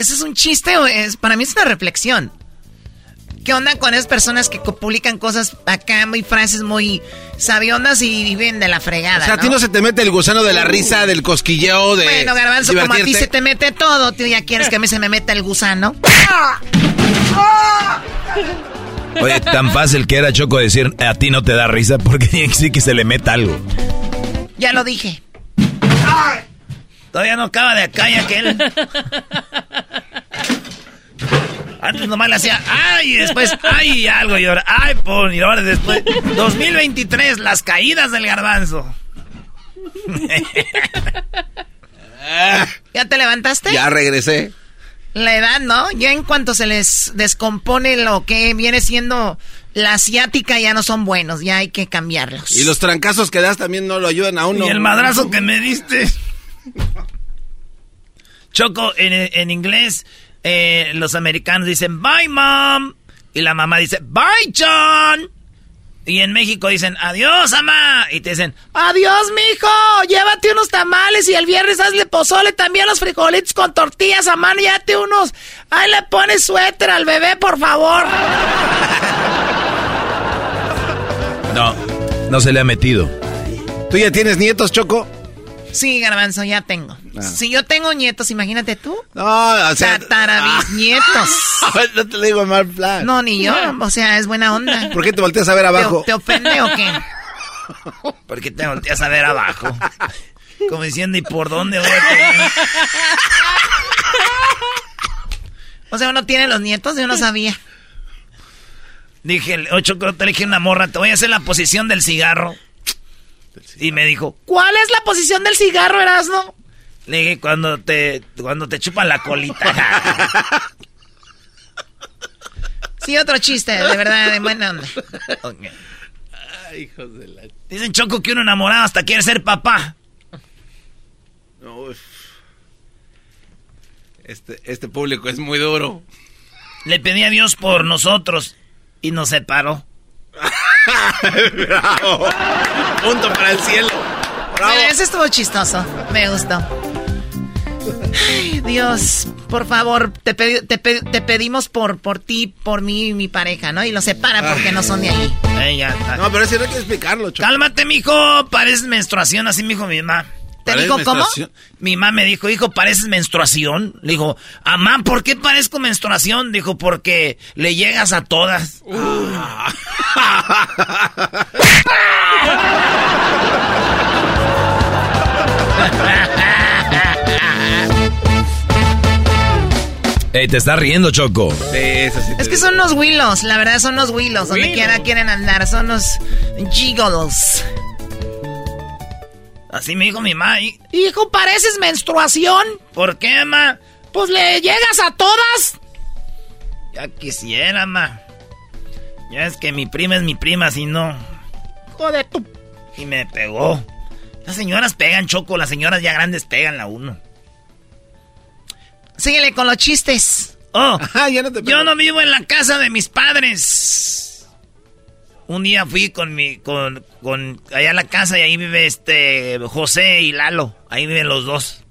¿Ese es un chiste o es, para mí es una reflexión? ¿Qué onda con esas personas que publican cosas acá, muy frases muy sabiondas y viven de la fregada? O sea, a ti no se te mete el gusano de la risa, del cosquilleo, de. Bueno, Garbanzo, como a ti se te mete todo, tú ya quieres que a mí se me meta el gusano. Oye, tan fácil que era Choco decir a ti no te da risa porque sí que se le meta algo. Ya lo dije. Todavía no acaba de acá y aquel. Antes nomás le hacía ay y después ay y algo y ahora ay pon y ahora después 2023 las caídas del garbanzo. ¿Ya te levantaste? Ya regresé. La edad, ¿no? Ya en cuanto se les descompone lo que viene siendo la asiática ya no son buenos, ya hay que cambiarlos. Y los trancazos que das también no lo ayudan a uno. Y el madrazo que me diste. Choco, en, en inglés, eh, los americanos dicen bye mom. Y la mamá dice bye John. Y en México dicen, adiós, mamá. Y te dicen, adiós, mijo. Llévate unos tamales y el viernes hazle pozole también los frijolitos con tortillas a mano. Llévate unos. Ahí le pones suéter al bebé, por favor. No, no se le ha metido. ¿Tú ya tienes nietos, Choco? Sí, Garbanzo, ya tengo. Ah. Si yo tengo nietos, imagínate tú. No, o sea. Tatarabisnietos. no te lo digo mal plan. No, ni yo. O sea, es buena onda. ¿Por qué te volteas a ver abajo? ¿Te, ofende o qué? ¿Por qué te volteas a ver abajo? Como diciendo, ¿y por dónde voy O sea, uno tiene los nietos, yo no sabía. Dije, ocho, te dije una morra, te voy a hacer la posición del cigarro. Y me dijo, ¿cuál es la posición del cigarro, Erasno? Le dije, cuando te, cuando te chupan la colita. sí, otro chiste, de verdad, de buena onda. Ay, hijos de la... Dicen Choco que uno enamorado hasta quiere ser papá. Este, este público es muy duro. Le pedí a Dios por nosotros y nos separó. Bravo. Punto para el cielo. Bravo. Ese estuvo chistoso. Me gustó. Ay, Dios, por favor, te, te, pedimos por, por ti, por mí y mi pareja, ¿no? Y lo separa porque no son de ahí. no, pero eso no hay que explicarlo, Cálmate, mijo. Pareces menstruación, así me dijo mi mamá. ¿Te dijo cómo? Mi mamá me dijo, hijo, ¿pareces menstruación? Le dijo, mamá, ¿por qué parezco menstruación? Dijo, porque le llegas a todas. Ey, te está riendo, Choco. es que son unos willos, la verdad son unos willos. Donde quiera quieren andar, son unos gigolos. Así me dijo mi mamá. Hijo, pareces menstruación. ¿Por qué, ma? Pues le llegas a todas. Ya quisiera, ma. Ya es que mi prima es mi prima, si no. Joder, tú. Y me pegó. Las señoras pegan, Choco. Las señoras ya grandes pegan la uno. Síguele con los chistes. Oh, yo no vivo en la casa de mis padres un día fui con mi, con, con, allá a la casa y ahí vive este José y Lalo. Ahí viven los dos.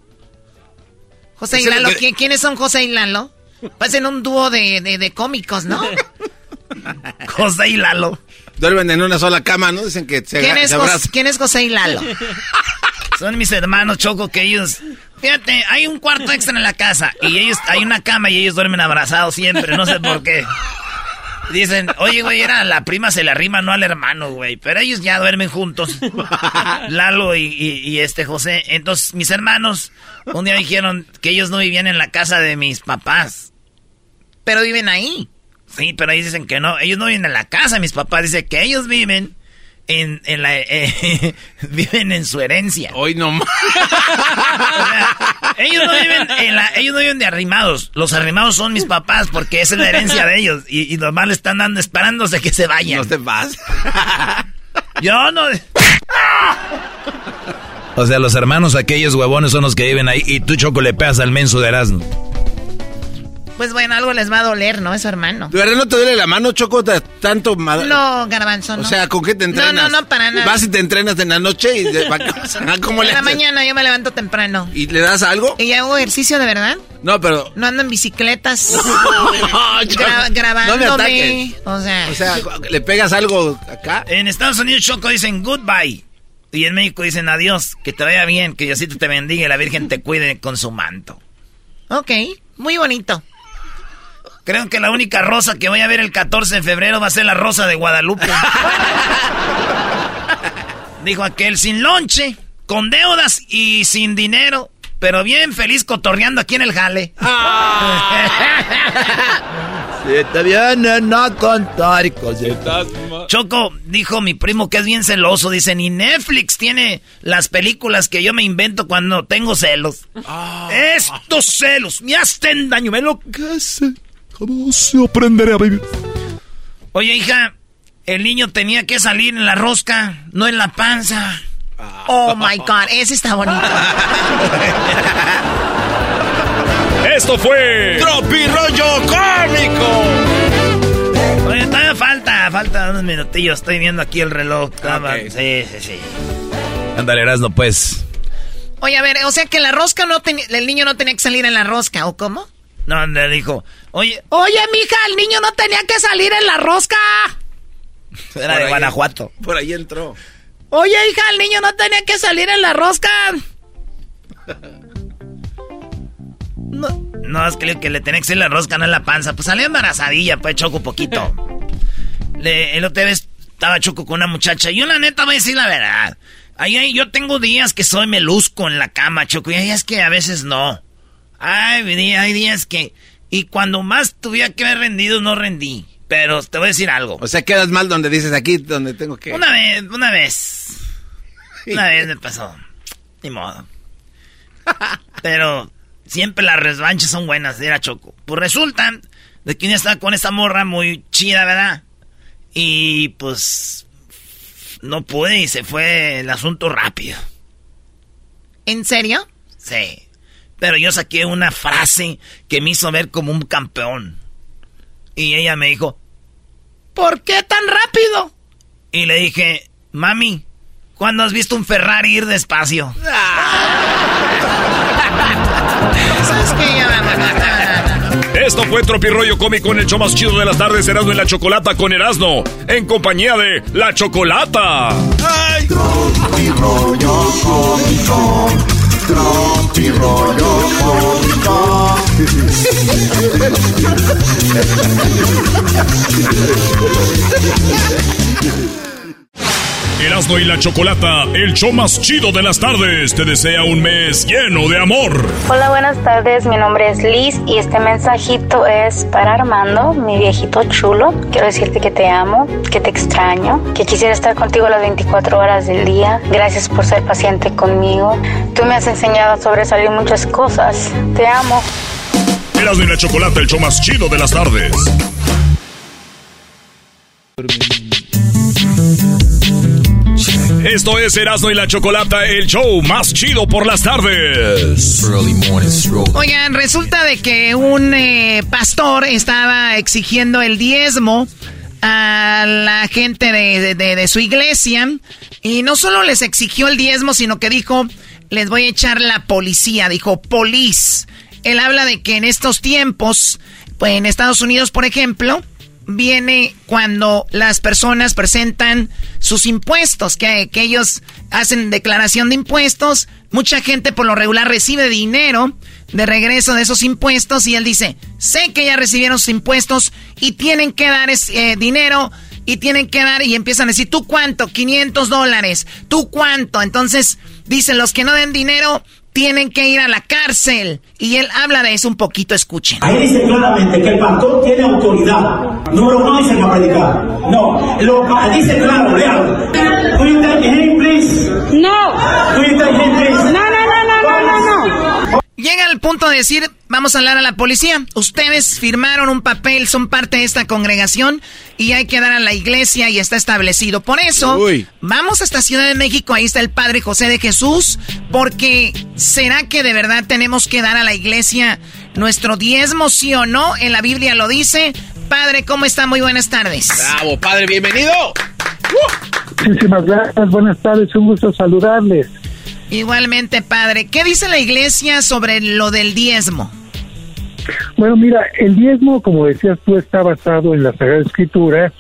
José y Lalo, ¿quiénes son José y Lalo? Parecen un dúo de, de, cómicos, ¿no? José y Lalo. Duermen en una sola cama, ¿no? Dicen que se, ¿Quién es, José, ¿Quién es José y Lalo? Son mis hermanos Choco que ellos... Fíjate, hay un cuarto extra en la casa y ellos hay una cama y ellos duermen abrazados siempre, no sé por qué. Dicen, oye, güey, era la prima se le arrima, no al hermano, güey. Pero ellos ya duermen juntos. Lalo y, este José. Entonces, mis hermanos un día dijeron que ellos no vivían en la casa de mis papás. Pero viven ahí. Sí, pero ahí dicen que no. Ellos no viven en la casa mis papás. Dicen que ellos viven en, en la eh, viven en su herencia. Hoy no más. ellos no viven en la, ellos no viven de arrimados. Los arrimados son mis papás porque esa es la herencia de ellos y, y nomás le están dando esperándose que se vayan. No te vas. Yo no. o sea, los hermanos aquellos huevones son los que viven ahí y tú choco le pegas al menso de Erasmo. Pues bueno, algo les va a doler, ¿no? Es su hermano. ¿De verdad no te duele la mano, Choco, tanto No, garbanzo, no. O sea, ¿con qué te entrenas? No, no, no, para nada. Vas y te entrenas en la noche y... De, ¿Cómo le En la mañana yo me levanto temprano. ¿Y le das algo? ¿Y hago ejercicio de verdad? No, pero. No ando en bicicletas. grabándome. o sea. O sea, le pegas algo acá. En Estados Unidos, Choco dicen goodbye. Y en México dicen adiós, que te vaya bien, que Diosito te bendiga y la Virgen te cuide con su manto. Ok, muy bonito. Creo que la única rosa que voy a ver el 14 de febrero va a ser la rosa de Guadalupe. Dijo aquel sin lonche, con deudas y sin dinero, pero bien feliz cotorreando aquí en el jale. está bien no contar cositas. Choco, dijo mi primo que es bien celoso. Dice, ni Netflix tiene las películas que yo me invento cuando tengo celos. Ah. Estos celos me hacen daño, me lo ¿Cómo se aprenderé a vivir? Oye, hija, el niño tenía que salir en la rosca, no en la panza. Oh my God, ese está bonito. Esto fue Tropi Rollo Cómico. Oye, todavía falta, falta unos minutillos. Estoy viendo aquí el reloj. Sí, sí, sí. Ándale, Erasno, pues. Oye, a ver, o sea que la rosca no tenía, el niño no tenía que salir en la rosca, ¿o cómo? No, le dijo, oye. Oye, mija, el niño no tenía que salir en la rosca. Era de Guanajuato. Por ahí entró. Oye, hija, el niño no tenía que salir en la rosca. No, es que, que le tenía que salir la rosca, no en la panza. Pues salió embarazadilla, pues choco poquito. Le, el otra vez estaba choco con una muchacha. Yo la neta voy a decir la verdad. Ahí, yo tengo días que soy melusco en la cama, choco. Y hay días que a veces no. Ay, hay días que... Y cuando más tuviera que haber rendido, no rendí. Pero te voy a decir algo. O sea, quedas mal donde dices aquí, donde tengo que. Una vez, una vez. Una vez me pasó. Ni modo. Pero siempre las revanchas son buenas, era Choco. Pues resulta de que uno está con esta morra muy chida, ¿verdad? Y pues no pude y se fue el asunto rápido. ¿En serio? Sí. Pero yo saqué una frase que me hizo ver como un campeón. Y ella me dijo, ¿por qué tan rápido? Y le dije, mami, ¿cuándo has visto un Ferrari ir despacio? Esto fue Tropirollo Cómico en el show más chido de las tardes, Erasmo y la Chocolata con Erasmo, en compañía de La Chocolata. ¡Ay! Tropirollo Cómico Tropi rollo cómico. Erasmo y la Chocolata, el show más chido de las tardes, te desea un mes lleno de amor. Hola, buenas tardes, mi nombre es Liz y este mensajito es para Armando, mi viejito chulo. Quiero decirte que te amo, que te extraño, que quisiera estar contigo las 24 horas del día. Gracias por ser paciente conmigo. Tú me has enseñado a sobresalir muchas cosas. Te amo. Erasmo y la Chocolata, el show más chido de las tardes. Esto es Erasmo y la Chocolata, el show más chido por las tardes. Oigan, resulta de que un eh, pastor estaba exigiendo el diezmo a la gente de, su iglesia y no solo les exigió el diezmo, sino que dijo, les voy a echar la policía, dijo, polis. Él habla de que en estos tiempos, pues en Estados Unidos, por ejemplo, viene cuando las personas presentan sus impuestos, que, que, ellos hacen declaración de impuestos. Mucha gente por lo regular recibe dinero de regreso de esos impuestos y él dice, sé que ya recibieron sus impuestos y tienen que dar ese, eh, dinero y tienen que dar y empiezan a decir, ¿tú cuánto? 500 dólares. ¿Tú cuánto? Entonces dicen, los que no den dinero tienen que ir a la cárcel. Y él habla de eso un poquito, escuchen. Ahí dice claramente que el pastor tiene autoridad. No lo dicen a predicar. No, lo dice claro, lean. please? No. No, no, no, no, no, no, no. Llega al punto de decir, vamos a hablar a la policía. Ustedes firmaron un papel, son parte de esta congregación y hay que dar a la iglesia y está establecido. Por eso, vamos a esta Ciudad de México, ahí está el Padre José de Jesús, porque ¿será que de verdad tenemos que dar a la iglesia nuestro diezmo, sí o no? En la Biblia lo dice. Padre, ¿cómo está? Muy buenas tardes. Bravo, Padre, bienvenido. Muchísimas gracias, buenas tardes, un gusto saludarles. Igualmente, padre. ¿Qué dice la iglesia sobre lo del diezmo? Bueno, mira, el diezmo, como decías tú, está basado en la Sagrada Escritura,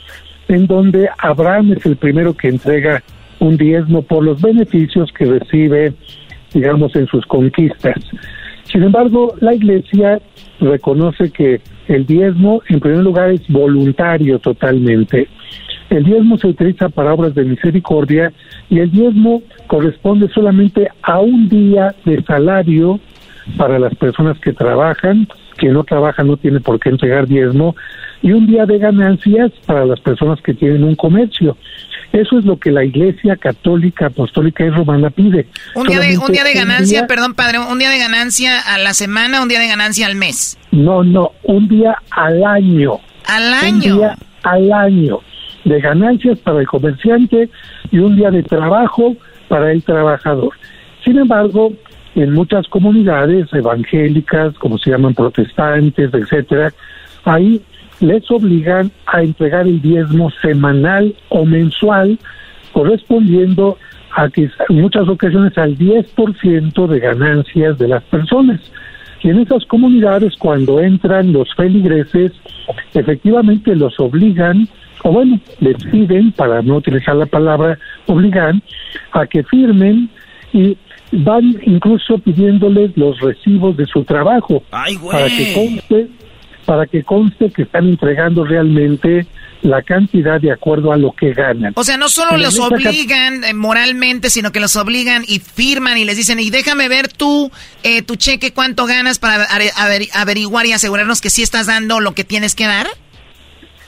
en donde Abraham es el primero que entrega un diezmo por los beneficios que recibe, digamos, en sus conquistas. Sin embargo, la Iglesia reconoce que el diezmo, en primer lugar, es voluntario totalmente. El diezmo se utiliza para obras de misericordia y el diezmo corresponde solamente a un día de salario para las personas que trabajan, quien no trabaja no tiene por qué entregar diezmo, y un día de ganancias para las personas que tienen un comercio. Eso es lo que la Iglesia Católica, Apostólica y Romana pide. Un día, de, un día de ganancia, perdón, padre, un día de ganancia a la semana, un día de ganancia al mes. No, no, un día al año. Al año. Un día al año de ganancias para el comerciante y un día de trabajo para el trabajador. Sin embargo, en muchas comunidades evangélicas, como se llaman protestantes, etcétera, ahí les obligan a entregar el diezmo semanal o mensual correspondiendo a que en muchas ocasiones al 10% de ganancias de las personas. Y en esas comunidades cuando entran los feligreses, efectivamente los obligan, o bueno, les piden, para no utilizar la palabra obligan, a que firmen y van incluso pidiéndoles los recibos de su trabajo para que conste para que conste que están entregando realmente la cantidad de acuerdo a lo que ganan. O sea, no solo los obligan eh, moralmente, sino que los obligan y firman y les dicen, y déjame ver tú, eh, tu cheque, cuánto ganas para averiguar y asegurarnos que sí estás dando lo que tienes que dar.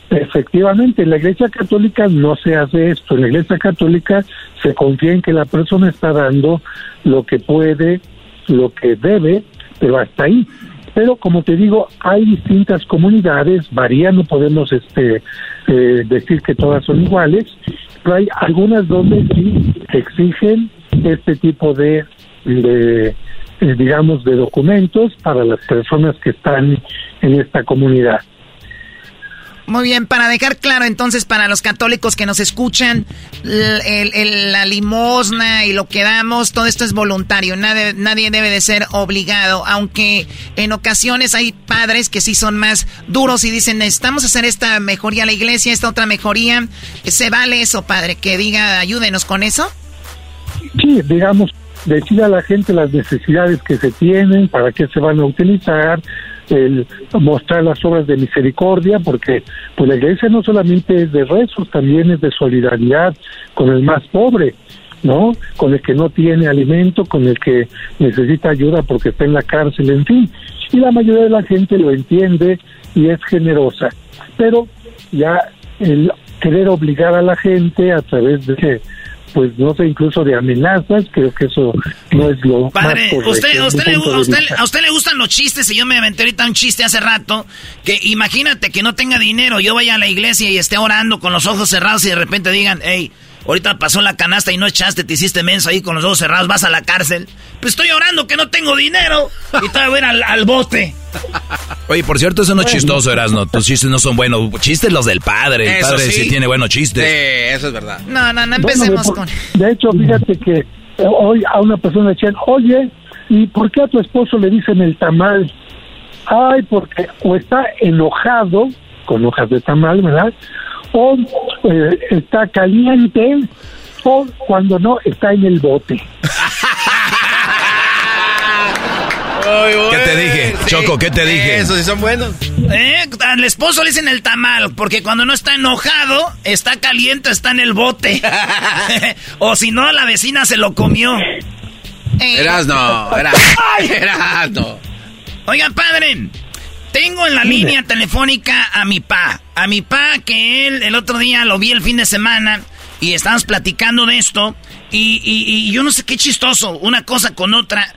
Efectivamente, en la Iglesia Católica no se hace esto. En la Iglesia Católica se confía en que la persona está dando lo que puede, lo que debe, pero hasta ahí pero como te digo, hay distintas comunidades, varían, no podemos este, eh, decir que todas son iguales, pero hay algunas donde sí exigen este tipo de, de eh, digamos, de documentos para las personas que están en esta comunidad. Muy bien, para dejar claro entonces para los católicos que nos escuchan, la limosna y lo que damos, todo esto es voluntario, nadie, nadie debe de ser obligado, aunque en ocasiones hay padres que sí son más duros y dicen, necesitamos hacer esta mejoría a la iglesia, esta otra mejoría, ¿se vale eso, padre? Que diga, ayúdenos con eso. Sí, digamos, decir a la gente las necesidades que se tienen, para qué se van a utilizar, el mostrar las obras de misericordia, porque pues la iglesia no solamente es de rezos, también es de solidaridad con el más pobre, ¿no? Con el que no tiene alimento, con el que necesita ayuda porque está en la cárcel, en fin. Y la mayoría de la gente lo entiende y es generosa. Pero ya el querer obligar a la gente a través de pues no sé, incluso de amenazas, creo que eso no es lo Padre, usted, usted le, a usted le gustan los chistes y yo me aventé ahorita un chiste hace rato, que imagínate que no tenga dinero, yo vaya a la iglesia y esté orando con los ojos cerrados y de repente digan, hey, ahorita pasó la canasta y no echaste, te hiciste menso ahí con los ojos cerrados, vas a la cárcel. Pues estoy orando que no tengo dinero y te voy a al, al bote. Oye, por cierto, eso no es chistoso, Erasno. Tus chistes no son buenos. Chistes los del padre. El padre sí. tiene buenos chistes. Sí, eso es verdad. No, no, no empecemos con... De hecho, fíjate que eh, hoy a una persona decían, oye, ¿y por qué a tu esposo le dicen el tamal? Ay, porque o está enojado, con hojas de tamal, ¿verdad? O eh, está caliente, o cuando no, está en el bote. ¿Qué te dije? Choco, ¿qué te dije? Esos sí son buenos. ¿Eh? Al esposo le dicen el tamal, porque cuando no está enojado, está caliente, está en el bote. o si no, la vecina se lo comió. Eras no, eras, eras no. Oigan, padre, tengo en la línea telefónica a mi pa. A mi pa, que él el otro día lo vi el fin de semana y estábamos platicando de esto. Y, y yo no sé qué chistoso, una cosa con otra.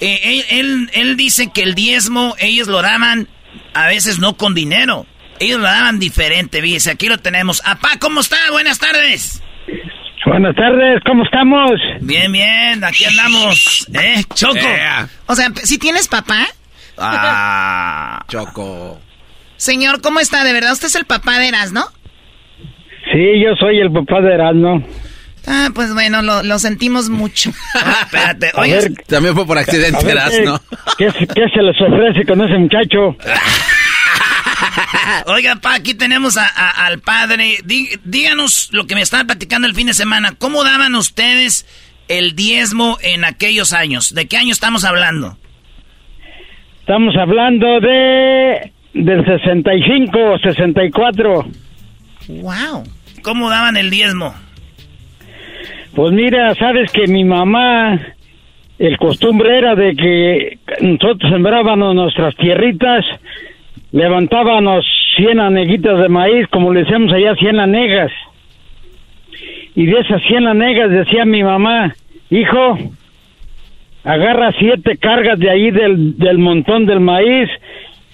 Eh, él, él, dice que el diezmo ellos lo daban a veces no con dinero. Ellos lo daban diferente, dice. Aquí lo tenemos. Apá, ¿cómo está? Buenas tardes. Buenas tardes, ¿cómo estamos? Bien, bien, aquí andamos. ¿Eh, Choco? O sea, ¿si tienes papá? Ah, Choco. Señor, ¿cómo está? ¿De verdad usted es el papá de Erasno? Sí, yo soy el papá de Erasno. Ah, pues bueno, lo, sentimos mucho. espérate, oye. También fue por accidente, ¿no? ¿qué, ¿Qué se les ofrece con ese muchacho? Oiga, pa, aquí tenemos al padre. díganos lo que me estaban platicando el fin de semana. ¿Cómo daban ustedes el diezmo en aquellos años? ¿De qué año estamos hablando? Estamos hablando de del 65, 64. Wow. ¿Cómo daban el diezmo? Pues mira, sabes que mi mamá, el costumbre era de que nosotros sembrábamos nuestras tierritas, levantábamos 100 aneguitas de maíz, como le decíamos allá, 100 anegas. Y de esas 100 anegas decía mi mamá, hijo, agarra siete cargas de ahí del, del montón del maíz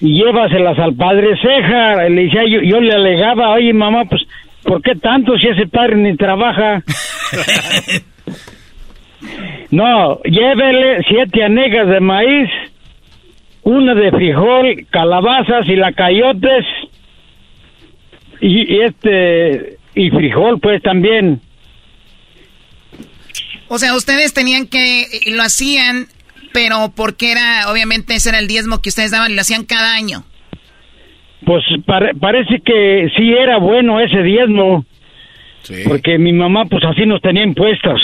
y llévaselas al padre Ceja. Le decía, yo, yo le alegaba, oye mamá, pues, ¿por qué tanto si ese padre ni trabaja? no, llévele siete anegas de maíz, una de frijol, calabazas y lacayotes y, y este y frijol pues también. O sea, ustedes tenían que lo hacían pero porque era, obviamente ese era el diezmo que ustedes daban y lo hacían cada año. Pues parece que sí era bueno ese diezmo. Porque mi mamá pues así nos tenía impuestos.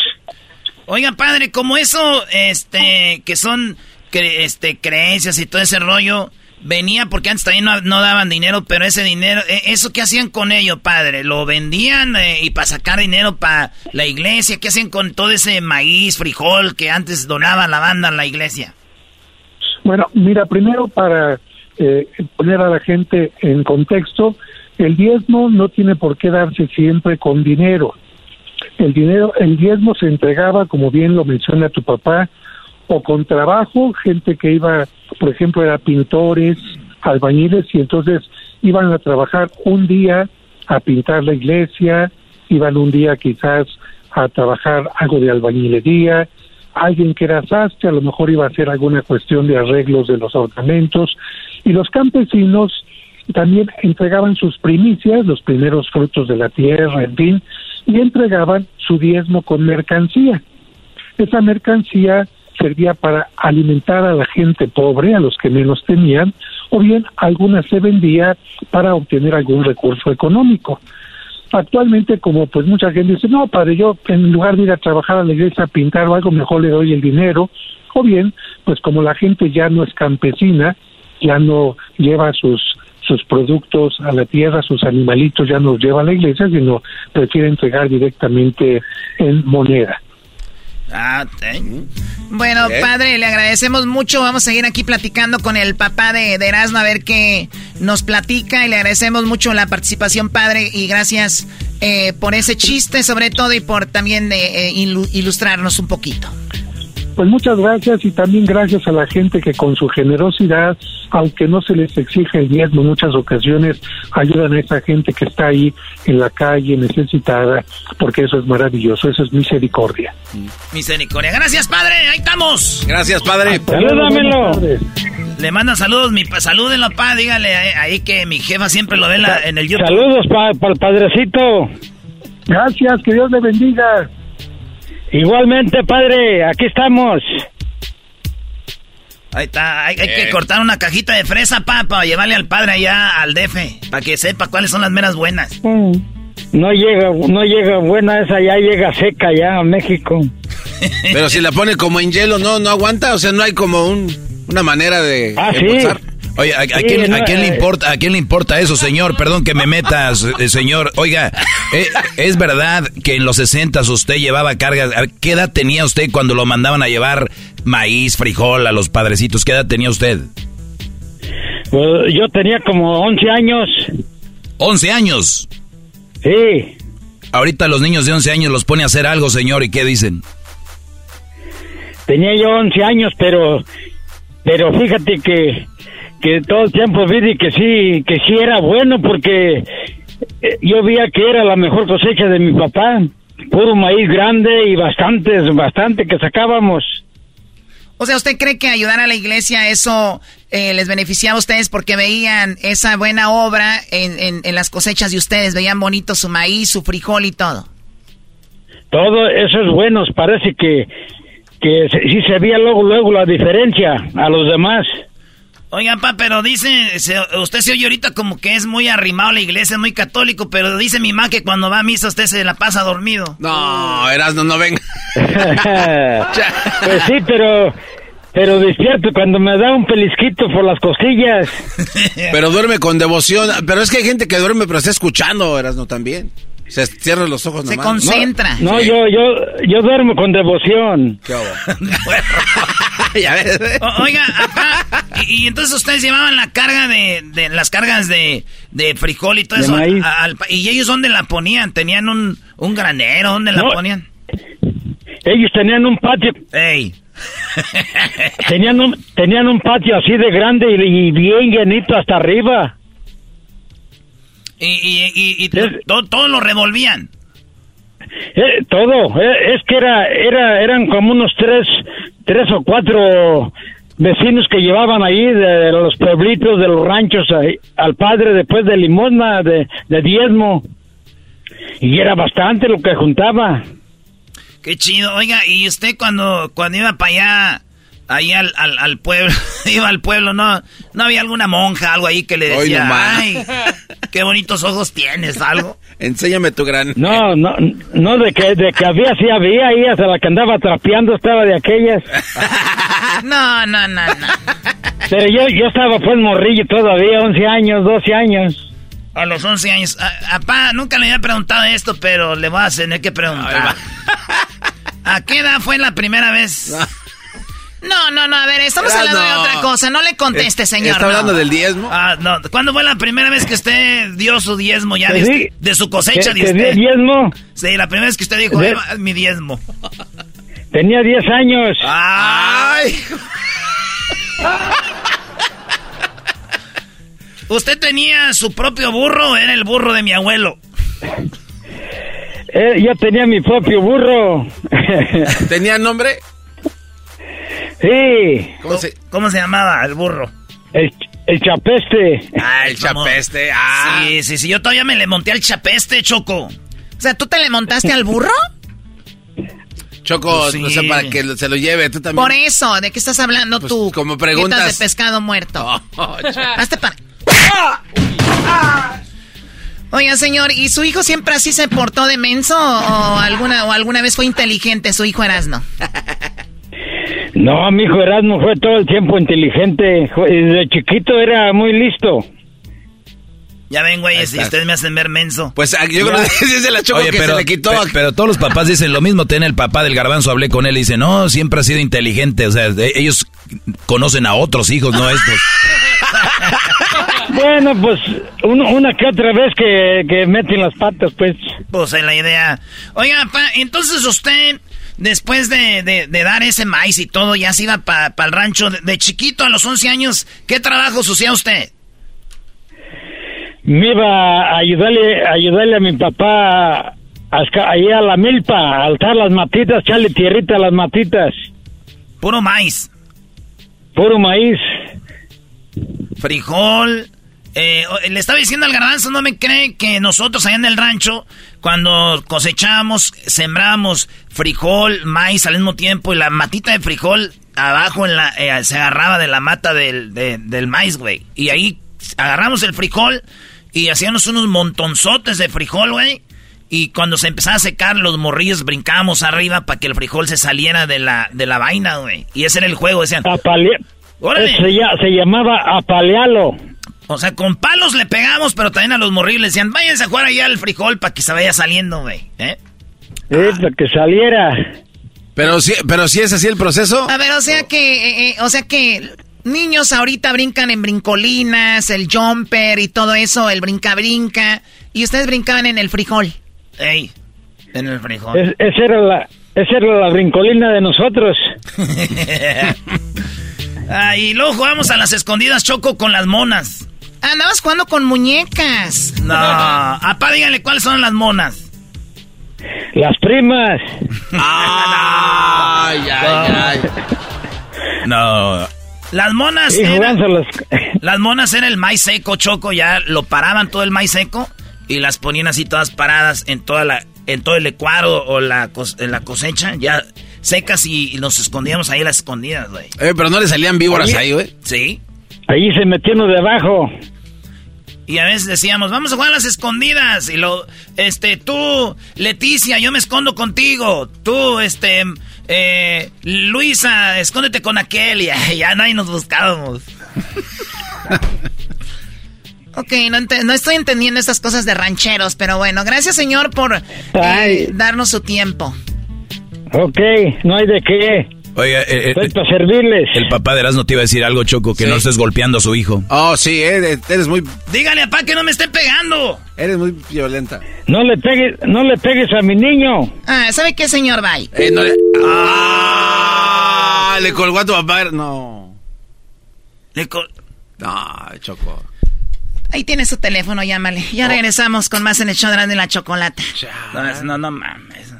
Oiga, padre, como eso, este, que son, este, creencias y todo ese rollo, venía porque antes también no, daban dinero, pero ese dinero, e, ¿eso qué hacían con ello, padre? ¿Lo vendían eh, y para sacar dinero para la iglesia? ¿Qué hacían con todo ese maíz, frijol que antes donaba la banda en la iglesia? Bueno, mira, primero para eh, poner a la gente en contexto, el diezmo no tiene por qué darse siempre con dinero. El dinero, el diezmo se entregaba, como bien lo menciona tu papá, o con trabajo, gente que iba, por ejemplo, era pintores, albañiles, y entonces iban a trabajar un día a pintar la iglesia, iban un día quizás a trabajar algo de albañilería, alguien que era sastre a lo mejor iba a hacer alguna cuestión de arreglos de los ornamentos, y los campesinos también entregaban sus primicias, los primeros frutos de la tierra, en fin, y entregaban su diezmo con mercancía. Esa mercancía servía para alimentar a la gente pobre, a los que menos tenían, o bien algunas se vendía para obtener algún recurso económico. Actualmente, como pues mucha gente dice, no, padre, yo en lugar de ir a trabajar a la iglesia a pintar o algo, mejor le doy el dinero, o bien, pues como la gente ya no es campesina, ya no lleva sus sus productos a la tierra, sus animalitos ya no los lleva a la iglesia, sino prefiere entregar directamente en moneda. Ah, bueno, padre, le agradecemos mucho. Vamos a seguir aquí platicando con el papá de, de, Erasmo a ver qué nos platica. Y le agradecemos mucho la participación, padre. Y gracias eh, por ese chiste, sobre todo, y por también eh, ilustrarnos un poquito. Pues muchas gracias y también gracias a la gente que con su generosidad, aunque no se les exige el diezmo en muchas ocasiones, ayudan a esa gente que está ahí en la calle necesitada, porque eso es maravilloso, eso es misericordia. Misericordia. Gracias, padre, ahí estamos. Gracias, padre. Salúdamelo. Le manda saludos, mi salúdenlo, pa, dígale ahí que mi jefa siempre lo ve en el YouTube. Saludos para el padrecito. Gracias, que Dios le bendiga. Igualmente, padre, aquí estamos. Ahí está, hay, que cortar una cajita de fresa, pa, para llevarle al padre allá al DF, para que sepa cuáles son las meras buenas. Mm. No llega, no llega buena esa, ya llega seca ya a México. Pero si la pone como en hielo, no, no aguanta, o sea, no hay como un, una manera de ah, Oye, ¿a, quién, ¿a, quién, le importa, ¿a quién le importa eso, señor? Perdón que me metas, eh, señor. Oiga, eh, ¿es verdad que en los 60 usted llevaba cargas? ¿Qué edad tenía usted cuando lo mandaban a llevar maíz, frijol a los padrecitos? ¿Qué edad tenía usted? Pues yo tenía como 11 años. ¿11 años? Sí. Ahorita los niños de 11 años los pone a hacer algo, señor, ¿y qué dicen? Tenía yo 11 años, pero pero fíjate que que todo el tiempo vi que sí, que sí era bueno porque eh, yo veía que era la mejor cosecha de mi papá. Puro maíz grande y bastantes, bastante que sacábamos. O sea, ¿usted cree que ayudar a la iglesia eso eh, les beneficiaba a ustedes porque veían esa buena obra en, en, las cosechas de ustedes? Veían bonito su maíz, su frijol y todo. todo eso es bueno, parece que, que sí se veía luego, luego la diferencia a los demás. Oiga, pa, pero dice, se- usted se oye ahorita como que es muy arrimado a la iglesia, muy católico, pero dice mi mamá que cuando va a misa usted se la pasa dormido. No, Erasno, no venga. pues sí, pero, pero despierto cuando me da un pelisquito por las costillas. Pero duerme con devoción. Pero es que hay gente que duerme pero está escuchando, Erasno, también. Se cierra los ojos Se nomás. concentra. No, yo, yo, yo duermo con devoción. ¿Qué hago? O- oiga, apá, y, y entonces ustedes llevaban la carga de, de las cargas de, de frijol y todo De eso. a- al ¿Y ellos dónde la ponían? ¿Tenían un, un granero? ¿Dónde la ponían? Ellos tenían un patio. Ey. Tenían un, tenían un patio así de grande y, y bien llenito hasta arriba. Y, y, y, y to- todo, lo revolvían. Eh, todo, eh, es que era, era, eran como unos tres, tres o cuatro vecinos que llevaban ahí de los pueblitos, de los ranchos, ahí, al padre después de limosna, de, de diezmo. Y era bastante lo que juntaba. Qué chido. Oiga, y usted cuando, cuando iba para allá, ahí al, al, al pueblo, iba al pueblo, ¿no? ¿No había alguna monja, algo ahí que le decía, ay, qué bonitos ojos tienes, algo? Enséñame tu gran. No, no, no, de que, de que había, sí había, ahí hasta la que andaba trapeando estaba de aquellas. No, no, no, no. Pero yo, yo estaba pues morrillo todavía, 11 años, 12 años. A los 11 años. A, apá, nunca le había preguntado esto, pero le voy a tener que preguntar. ¿A qué edad fue la primera vez? No, no, no, a ver, estamos Ya hablando de otra cosa. No le conteste, Es- señor. está no. hablando del diezmo? Ah, no. ¿Cuándo fue la primera vez que usted dio su diezmo ya de, usted- de su cosecha? que- de usted? diezmo. Sí, la primera vez que usted dijo, De- "Ahí va mi diezmo. Tenía 10 años. ¡Ay! ¿Usted tenía su propio burro o era el burro de mi abuelo? Eh, yo tenía mi propio burro. ¿Tenía nombre? Sí. ¿Cómo se, cómo se llamaba el burro? El, el chapeste. Ah, El chapeste, ah. Sí, sí, sí, yo todavía me le monté al chapeste, Choco. O sea, ¿tú te le montaste al burro? Choco, Pues sí. no sé, para que se lo lleve, tú también. Por eso, ¿de qué estás hablando tú? como preguntas. De pescado muerto. Hazte para... Oiga, señor, ¿y su hijo siempre así se portó de menso o alguna, o alguna vez fue inteligente su hijo Erasno? No, mi hijo Erasmo fue todo el tiempo inteligente. Desde chiquito era muy listo. Ya ven, güeyes, y está. ustedes me hacen ver menso. Pues ah, yo creo que dice la Choco Oye, que pero, se le quitó. pe- pero todos los papás dicen lo mismo. Tiene el papá del garbanzo, hablé con él y dice, no, siempre ha sido inteligente. O sea, de- ellos conocen a otros hijos, no a estos. Bueno, pues uno- una que otra vez que, que meten las patas, pues. Pues es la idea. Oiga, pa, entonces usted, después de, de- de dar ese maíz y todo, ya se iba para el rancho. De, de chiquito, a los 11 años, ¿qué trabajo hacía usted? Me iba a ayudarle, a ayudarle a mi papá ahí a la milpa, a alzar las matitas, echarle tierrita a las matitas. Puro maíz. Puro maíz. Frijol. Eh, le estaba diciendo al garbanzo, no me cree que nosotros allá en el rancho, cuando cosechábamos, sembrábamos frijol, maíz al mismo tiempo, y la matita de frijol abajo en la, eh, se agarraba de la mata del, de- del maíz, güey. Y ahí agarramos el frijol y hacíamos unos montonzotes de frijol, güey. Y cuando se empezaba a secar, los morrillos brincábamos arriba para que el frijol se saliera de la, de la vaina, güey. Y ese era el juego, decían. Apale-. Se, se llamaba apalealo. O sea, con palos le pegamos, pero también a los morrillos le decían, váyanse a jugar allá al frijol para que se vaya saliendo, güey. ¿Eh? Eh, para que saliera. Pero sí, pero sí es así el proceso. A ver, o sea que, eh, eh, o sea que niños ahorita brincan en brincolinas, el jumper y todo eso, el brinca-brinca, y ustedes brincaban en el frijol. Ey, en el frijol. Es- esa, era la, esa era la brincolina de nosotros. ah, y luego jugamos a las escondidas, Choco, con las monas. Andabas jugando con muñecas. No, apá, díganle cuáles son las monas. Las primas. Ay, ay, ay. No. Las monas Y eran, jugándolas. las monas era el maíz seco, Choco, ya lo paraban todo el maíz seco y las ponían así todas paradas en toda la en todo el ecuador o la, en la cosecha, ya secas y, nos escondíamos ahí a las escondidas, güey. Eh, pero no le salían víboras ahí, güey. Sí. Ahí se metiendo debajo. Y a veces decíamos, vamos a jugar a las escondidas. Y lo, este, tú, Leticia, yo me escondo contigo. Tú, este, eh, Luisa, escóndete con aquel. Y ya nadie nos buscábamos. ok, no, estoy entendiendo estas cosas de rancheros, pero bueno, gracias señor por eh, darnos su tiempo. Ok, no hay de qué. Oiga, eh, eh para servirles. El papá de Erasmo te iba a decir algo, Choco, que no estés golpeando a su hijo. Oh, sí, eres, muy... Dígale, papá, que no me esté pegando. Eres muy violenta. No le pegues, no le pegues a mi niño. Ah, ¿sabe qué, señor Bay? Eh, no le... Ah, le colgó a tu papá. No. Le col... No, Choco. Ahí tiene su teléfono, llámale. Ya oh. regresamos con más en el show de la chocolate. No, no, no mames.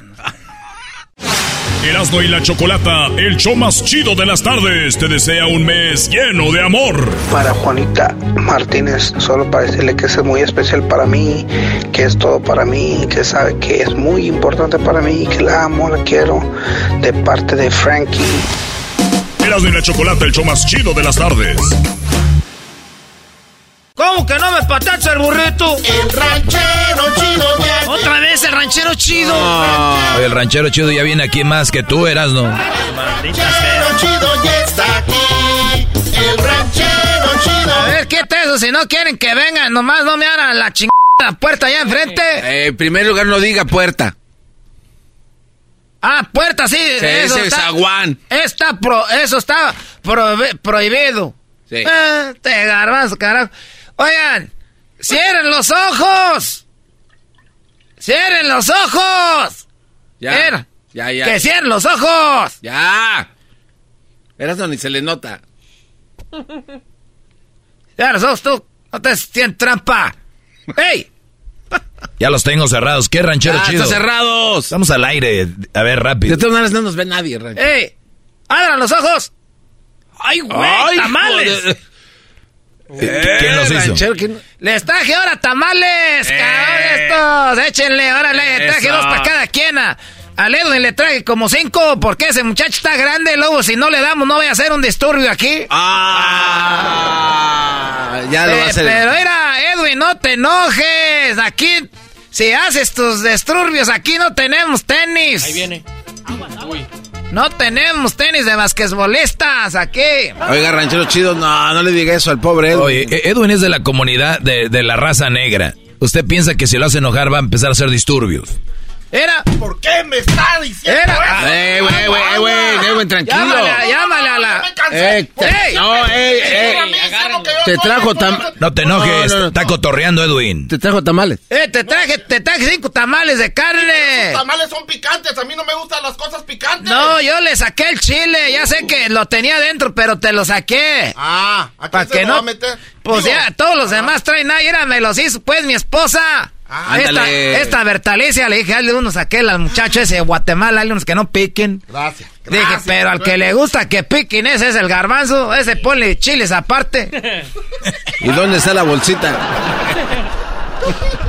Erasmo y la Chocolata, el show más chido de las tardes, te desea un mes lleno de amor. Para Juanita Martínez, solo para decirle que es muy especial para mí, que es todo para mí, que sabe que es muy importante para mí, que la amo, la quiero, de parte de Frankie. Erasmo y la Chocolata, el show más chido de las tardes. ¿Cómo que no me patacha el burrito? El ranchero chido ya. Otra vez el ranchero chido. el ranchero chido ya viene aquí más que tú, eras, ¿no? El ranchero chido ya está aquí. El ranchero chido. A ver, ¿qué es eso? Si no quieren que vengan, nomás no me abran la chingada puerta allá enfrente. Eh, en primer lugar, no diga puerta. Ah, puerta, sí. sí eso ese está, Está pro, eso está prohibido. Sí. Ah, te garbanzo, carajo. Oigan, cierren los ojos. Cierren los ojos. Ya. Ya, ya. Que cierren los ojos. Ya. Verás, ni se le nota. Cierren los ojos tú. No te sientes trampa. ¡Ey! Ya los tengo cerrados. ¿Qué ranchero chido? Están cerrados. Estamos al aire. A ver, rápido. De todas maneras no nos ve nadie, ranchero. ¡Ey! ¡Abran los ojos! ¡Ay, güey! ¡Tamales! ¿Quién los hizo? Les traje ahora tamales, eh. cabrón estos. Échenle, ahora le traje dos para cada quien. A, Edwin le traje como cinco porque ese muchacho está grande. Luego, si no le damos, no voy a hacer un disturbio aquí. Ah, ya lo va a hacer. Pero era, Edwin, no te enojes. Aquí, si haces tus disturbios, aquí no tenemos tenis. Ahí viene. Uy. No tenemos tenis de basquetbolistas aquí. Oiga, ranchero chido, no, no le diga eso al pobre Edwin. Oye, e- Edwin es de la comunidad de, de la raza negra. ¿Usted piensa que si lo hace enojar va a empezar a hacer disturbios? Era. ¿Por qué me está diciendo Era. eso? Eh, güey, güey, güey, güey, tranquilo. Llámale, llámale a la. Eh, no, ey, ey. Te trajo tamales. No te enojes, está cotorreando Edwin. Te trajo tamales. Eh, te traje, te traje cinco tamales de carne. Los tamales son picantes, a mí no me gustan las cosas picantes. No, yo le saqué el chile, ya sé que lo tenía dentro, pero te lo saqué. Ah, ¿a ¿Para que no? Va a meter? Pues ya, todos los demás traen ahí, era, me los hizo, pues, mi esposa. Ah, esta, esta Bertalicia le dije, hazle unos a aquel al muchacho ese de Guatemala, hazle unos que no piquen. Gracias. Dije, pero al que le gusta que piquen, ese es el garbanzo, ese ponle chiles aparte. ¿Y dónde está la bolsita?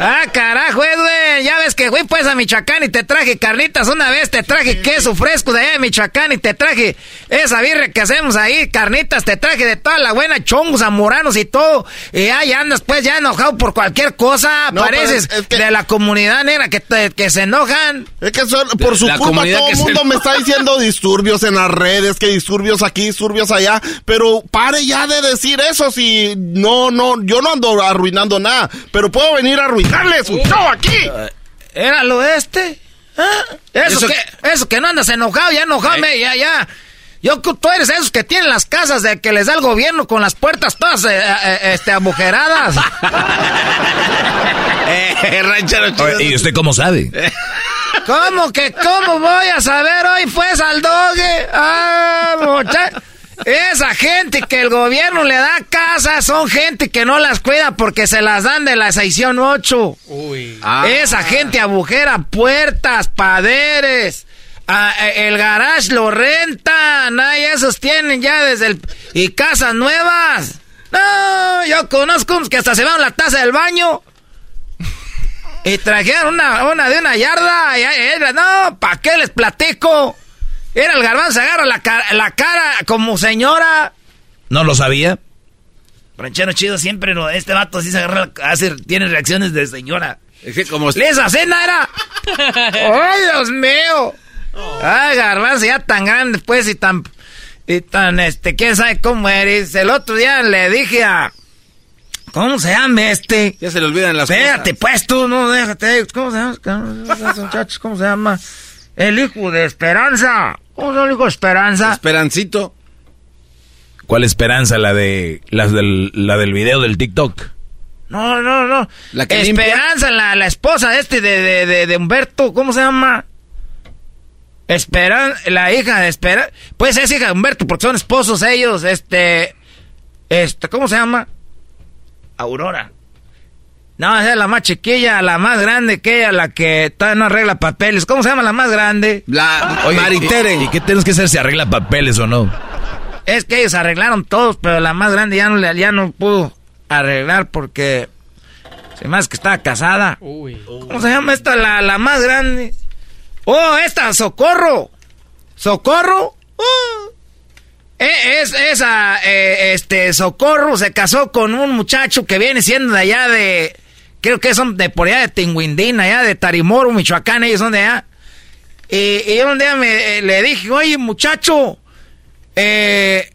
Ah, carajo, Edwin. Ya ves que fui pues a Michoacán y te traje carnitas una vez, te traje queso fresco de allá de Michoacán y te traje esa birra que hacemos ahí, carnitas, te traje de toda la buena, chongos, amoranos y todo. Y ahí andas pues ya enojado por cualquier cosa. Pareces de la comunidad negra que, que se enojan. Es que por su culpa todo el mundo me está diciendo disturbios en las redes, que disturbios aquí, disturbios allá. Pero pare ya de decir eso si no, no, yo no ando arruinando nada. Pero puedo venir a arruinarle su show aquí. ¿Era lo este? ¿Ah? Eso, que, eso que no andas enojado, ya enojado, ya, ya. Yo, tú eres esos que tienen las casas de que les da el gobierno con las puertas todas eh, eh, eh, este, agujeradas. ¿Y usted cómo sabe? ¿Cómo que cómo voy a saber hoy pues al doge? Ah, muchacho. Esa gente que el gobierno le da casa son gente que no las cuida porque se las dan de la sección 8. Uy. Ah. Esa gente agujera puertas, paderes. Ah, eh, el garage lo rentan. Ay, esos tienen ya desde el... Y casas nuevas. No, yo conozco unos que hasta se van la taza del baño. Y trajeron una, una de una yarda. Y era, no, ¿para qué les platico? Era el garbanzo, agarra la cara, la cara como señora. ¿No lo sabía? Ranchero chido siempre, no, este vato así se agarra, hace, tiene reacciones de señora. Es que como... ¡Esa cena era! ¡Ay, Dios mío! ¡Ay, garbanzo, ya tan grande, pues, y tan... Y tan, este, quién sabe cómo eres. El otro día le dije a... ¿Cómo se llama este? Ya se le olvidan las Espérate, pues, tú, no, déjate. ¿Cómo se llama? ¿cómo se llama? El hijo de Esperanza. ¿Cómo se Esperanza? Esperancito. ¿Cuál esperanza? La de la del, la del video del TikTok. No, no, no. La que Esperanza, la, la esposa de este, de, de, de, de Humberto, ¿cómo se llama? Esperan, la hija de Esperanza. Pues es hija de Humberto, porque son esposos ellos, este. Este, ¿cómo se llama? Aurora. No, esa es la más chiquilla, la más grande que ella, la que todavía no arregla papeles. ¿Cómo se llama la más grande? La Oye, Maritere. ¿y, y qué tienes que hacer si arregla papeles o no? Es que ellos arreglaron todos, pero la más grande ya no, ya no pudo arreglar porque se más que estaba casada. ¿Cómo se llama esta, la, la más grande? Oh, esta, Socorro. Socorro. Oh. Eh, es esa, eh, este, Socorro se casó con un muchacho que viene siendo de allá de, creo que son de por allá de Tinguindín, allá de Tarimoro, Michoacán, ellos son de allá. Y, y yo un día me, eh, le dije, oye, muchacho, eh,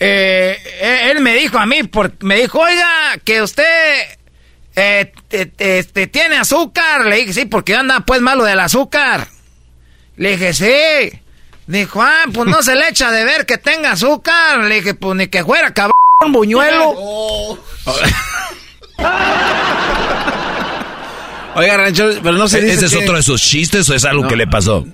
eh, eh, él me dijo a mí, por- me dijo, oiga, que usted eh, te- te- este, tiene azúcar. Le dije, sí, porque yo andaba pues malo del azúcar. Le dije, sí. Dijo, ah, pues no se le echa de ver que tenga azúcar. Le dije, pues ni que fuera cabrón, buñuelo. Oiga, ranchero, pero no se dice ¿Ese es que- otro de sus chistes o es algo No. que le pasó?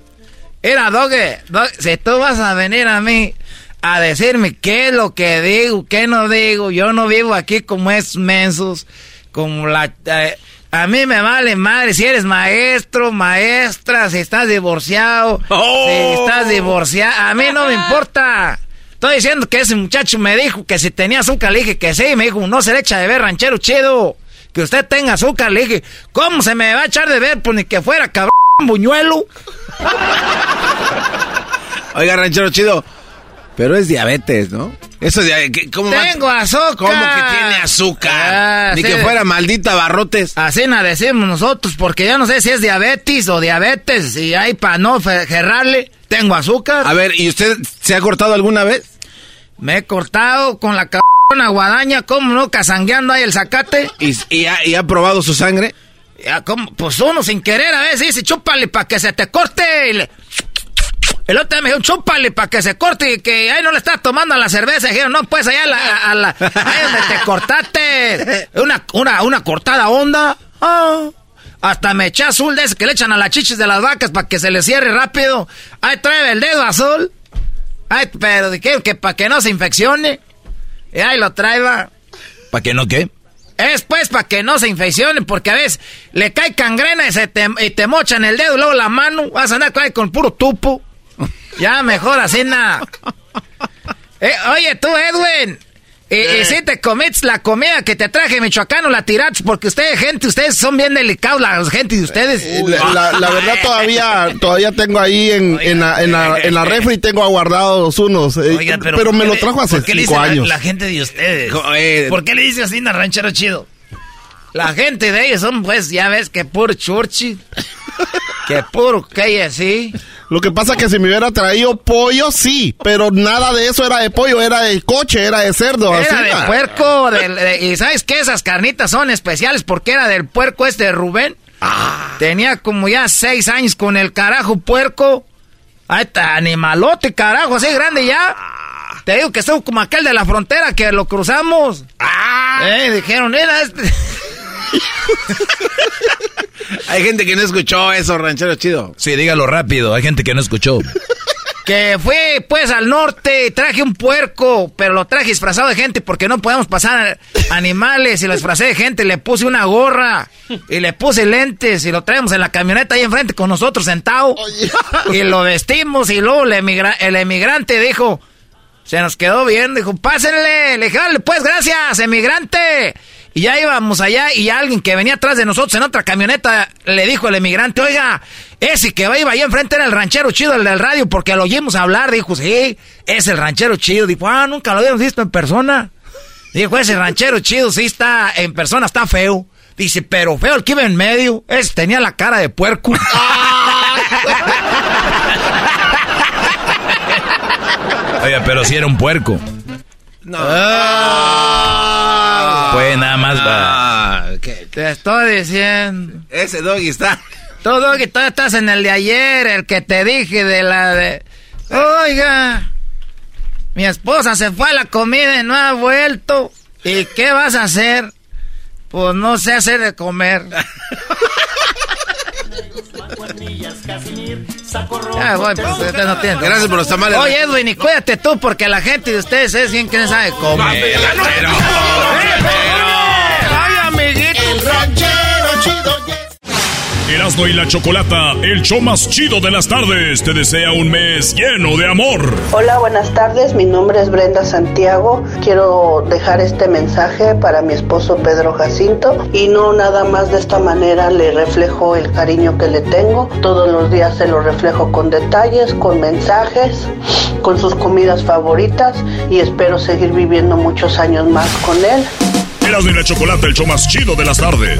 Era, Doge, si tú vas a venir a mí a decirme qué es lo que digo, qué no digo, yo no vivo aquí como es mensos, como la... eh, a mí me vale madre si eres maestro, maestra, si estás divorciado, si estás divorciado, a mí no me importa. Estoy diciendo que ese muchacho me dijo que si tenía azúcar, le dije que sí, me dijo, no se le echa de ver ranchero chido, que usted tenga azúcar, le dije, ¿cómo se me va a echar de ver? Pues ni que fuera cabrón buñuelo. Oiga, ranchero chido, pero es diabetes, ¿no? Eso ¿qué- ¿cómo va- Tengo azúcar. ¿Cómo que tiene azúcar? Ah, Ni sí. que fuera maldita barrotes. Así nos decimos nosotros, porque yo no sé si es diabetes o diabetes, y hay para no gerrarle, tengo azúcar. A ver, ¿y usted se ha cortado alguna vez? Me he cortado con la cabrona guadaña, ¿cómo no? Casangueando ahí el zacate. ¿Y, y ha, y ha probado su sangre? Ya, ¿cómo? Pues uno sin querer a veces dice, chúpale para que se te corte. Y le- El otro día me dijo, chúpale para que se corte y que ahí no le estás tomando a la cerveza. Y dijeron, no, pues allá a la, a la- ahí donde te cortaste. Una, una, una cortada honda. Ah. Hasta me eché azul de ese que le echan a las chichis de las vacas para que se le cierre rápido. Ahí trae el dedo azul. Ay, pero de qué, que para que no se infeccione. Y ahí lo trae, va. ¿Para qué no qué? Es pues para que no se infeccione, porque a veces le cae cangrena y, se te, y te mochan el dedo y luego la mano. Vas a andar con, con puro tupo. Ya, mejor así nada. Eh, oye, tú, Edwin. Y, y si te comiste la comida que te traje michoacano, la tiraste, porque ustedes, gente, ustedes son bien delicados, la gente de ustedes. La, la- la verdad todavía todavía tengo ahí en, en, la, en, la, en la refri tengo aguardados unos, eh, Oiga, pero, ¿por me lo le- trajo hace por qué le cinco dice la- años. La, gente de ustedes. Joder. ¿Por qué le dice así ranchero chido? La gente de ellos son, pues, ya ves, que puro churchi. Que puro que así. Lo que pasa que si me hubiera traído pollo, sí, pero nada de eso era de pollo, era de coche, era de cerdo. así, Era de ah. puerco. de- y ¿sabes qué? Esas carnitas son especiales porque era del puerco este de Rubén. Ah. Tenía como ya seis años con el carajo puerco. Ahí está, animalote, carajo, así grande ya. Te digo que estuvo como aquel de la frontera que lo cruzamos. Eh, dijeron, era este. Hay gente que no escuchó eso, ranchero chido. Sí, dígalo rápido. Hay gente que no escuchó. Que fui pues al norte, traje un puerco, pero lo traje disfrazado de gente porque no podemos pasar animales y lo disfrazé de gente, le puse una gorra y le puse lentes y lo traemos en la camioneta ahí enfrente con nosotros sentado y lo vestimos y luego el, emigra- el emigrante dijo, se nos quedó bien, dijo, pásenle, le dije, "Órale, pues gracias, emigrante. Y ya íbamos allá y alguien que venía atrás de nosotros en otra camioneta le dijo al emigrante, oiga, ese que iba ahí enfrente era el ranchero chido, el del radio, porque lo oímos hablar. Dijo, sí, es el ranchero chido. Dijo, ah, nunca lo habíamos visto en persona. Dijo, ese ranchero chido sí está, en persona está feo. Dice, pero feo el que iba en medio. Ese tenía la cara de puerco. Oiga, pero si era un puerco. No. Pues nada más. Ah, Te estoy diciendo. Ese doggy está. Tú, doggy, tú estás en el de ayer, el que te dije de la de. Oiga. Mi esposa se fue a la comida y no ha vuelto. ¿Y qué vas a hacer? Pues no sé hacer de comer. Ya, voy, pues usted no tiene. Gracias por los tamales. Oye, Edwin, y cuídate tú, porque la gente de ustedes es bien que sabe comer. ¡Ay, amiguito! El ranchero chido Erasmo y la Chocolata, el show más chido de las tardes, te desea un mes lleno de amor. Hola, buenas tardes. Mi nombre es Brenda Santiago. Quiero dejar este mensaje para mi esposo Pedro Jacinto y no nada más de esta manera le reflejo el cariño que le tengo. Todos los días se lo reflejo con detalles, con mensajes, con sus comidas favoritas y espero seguir viviendo muchos años más con él. Erasmo y la Chocolata, el show más chido de las tardes.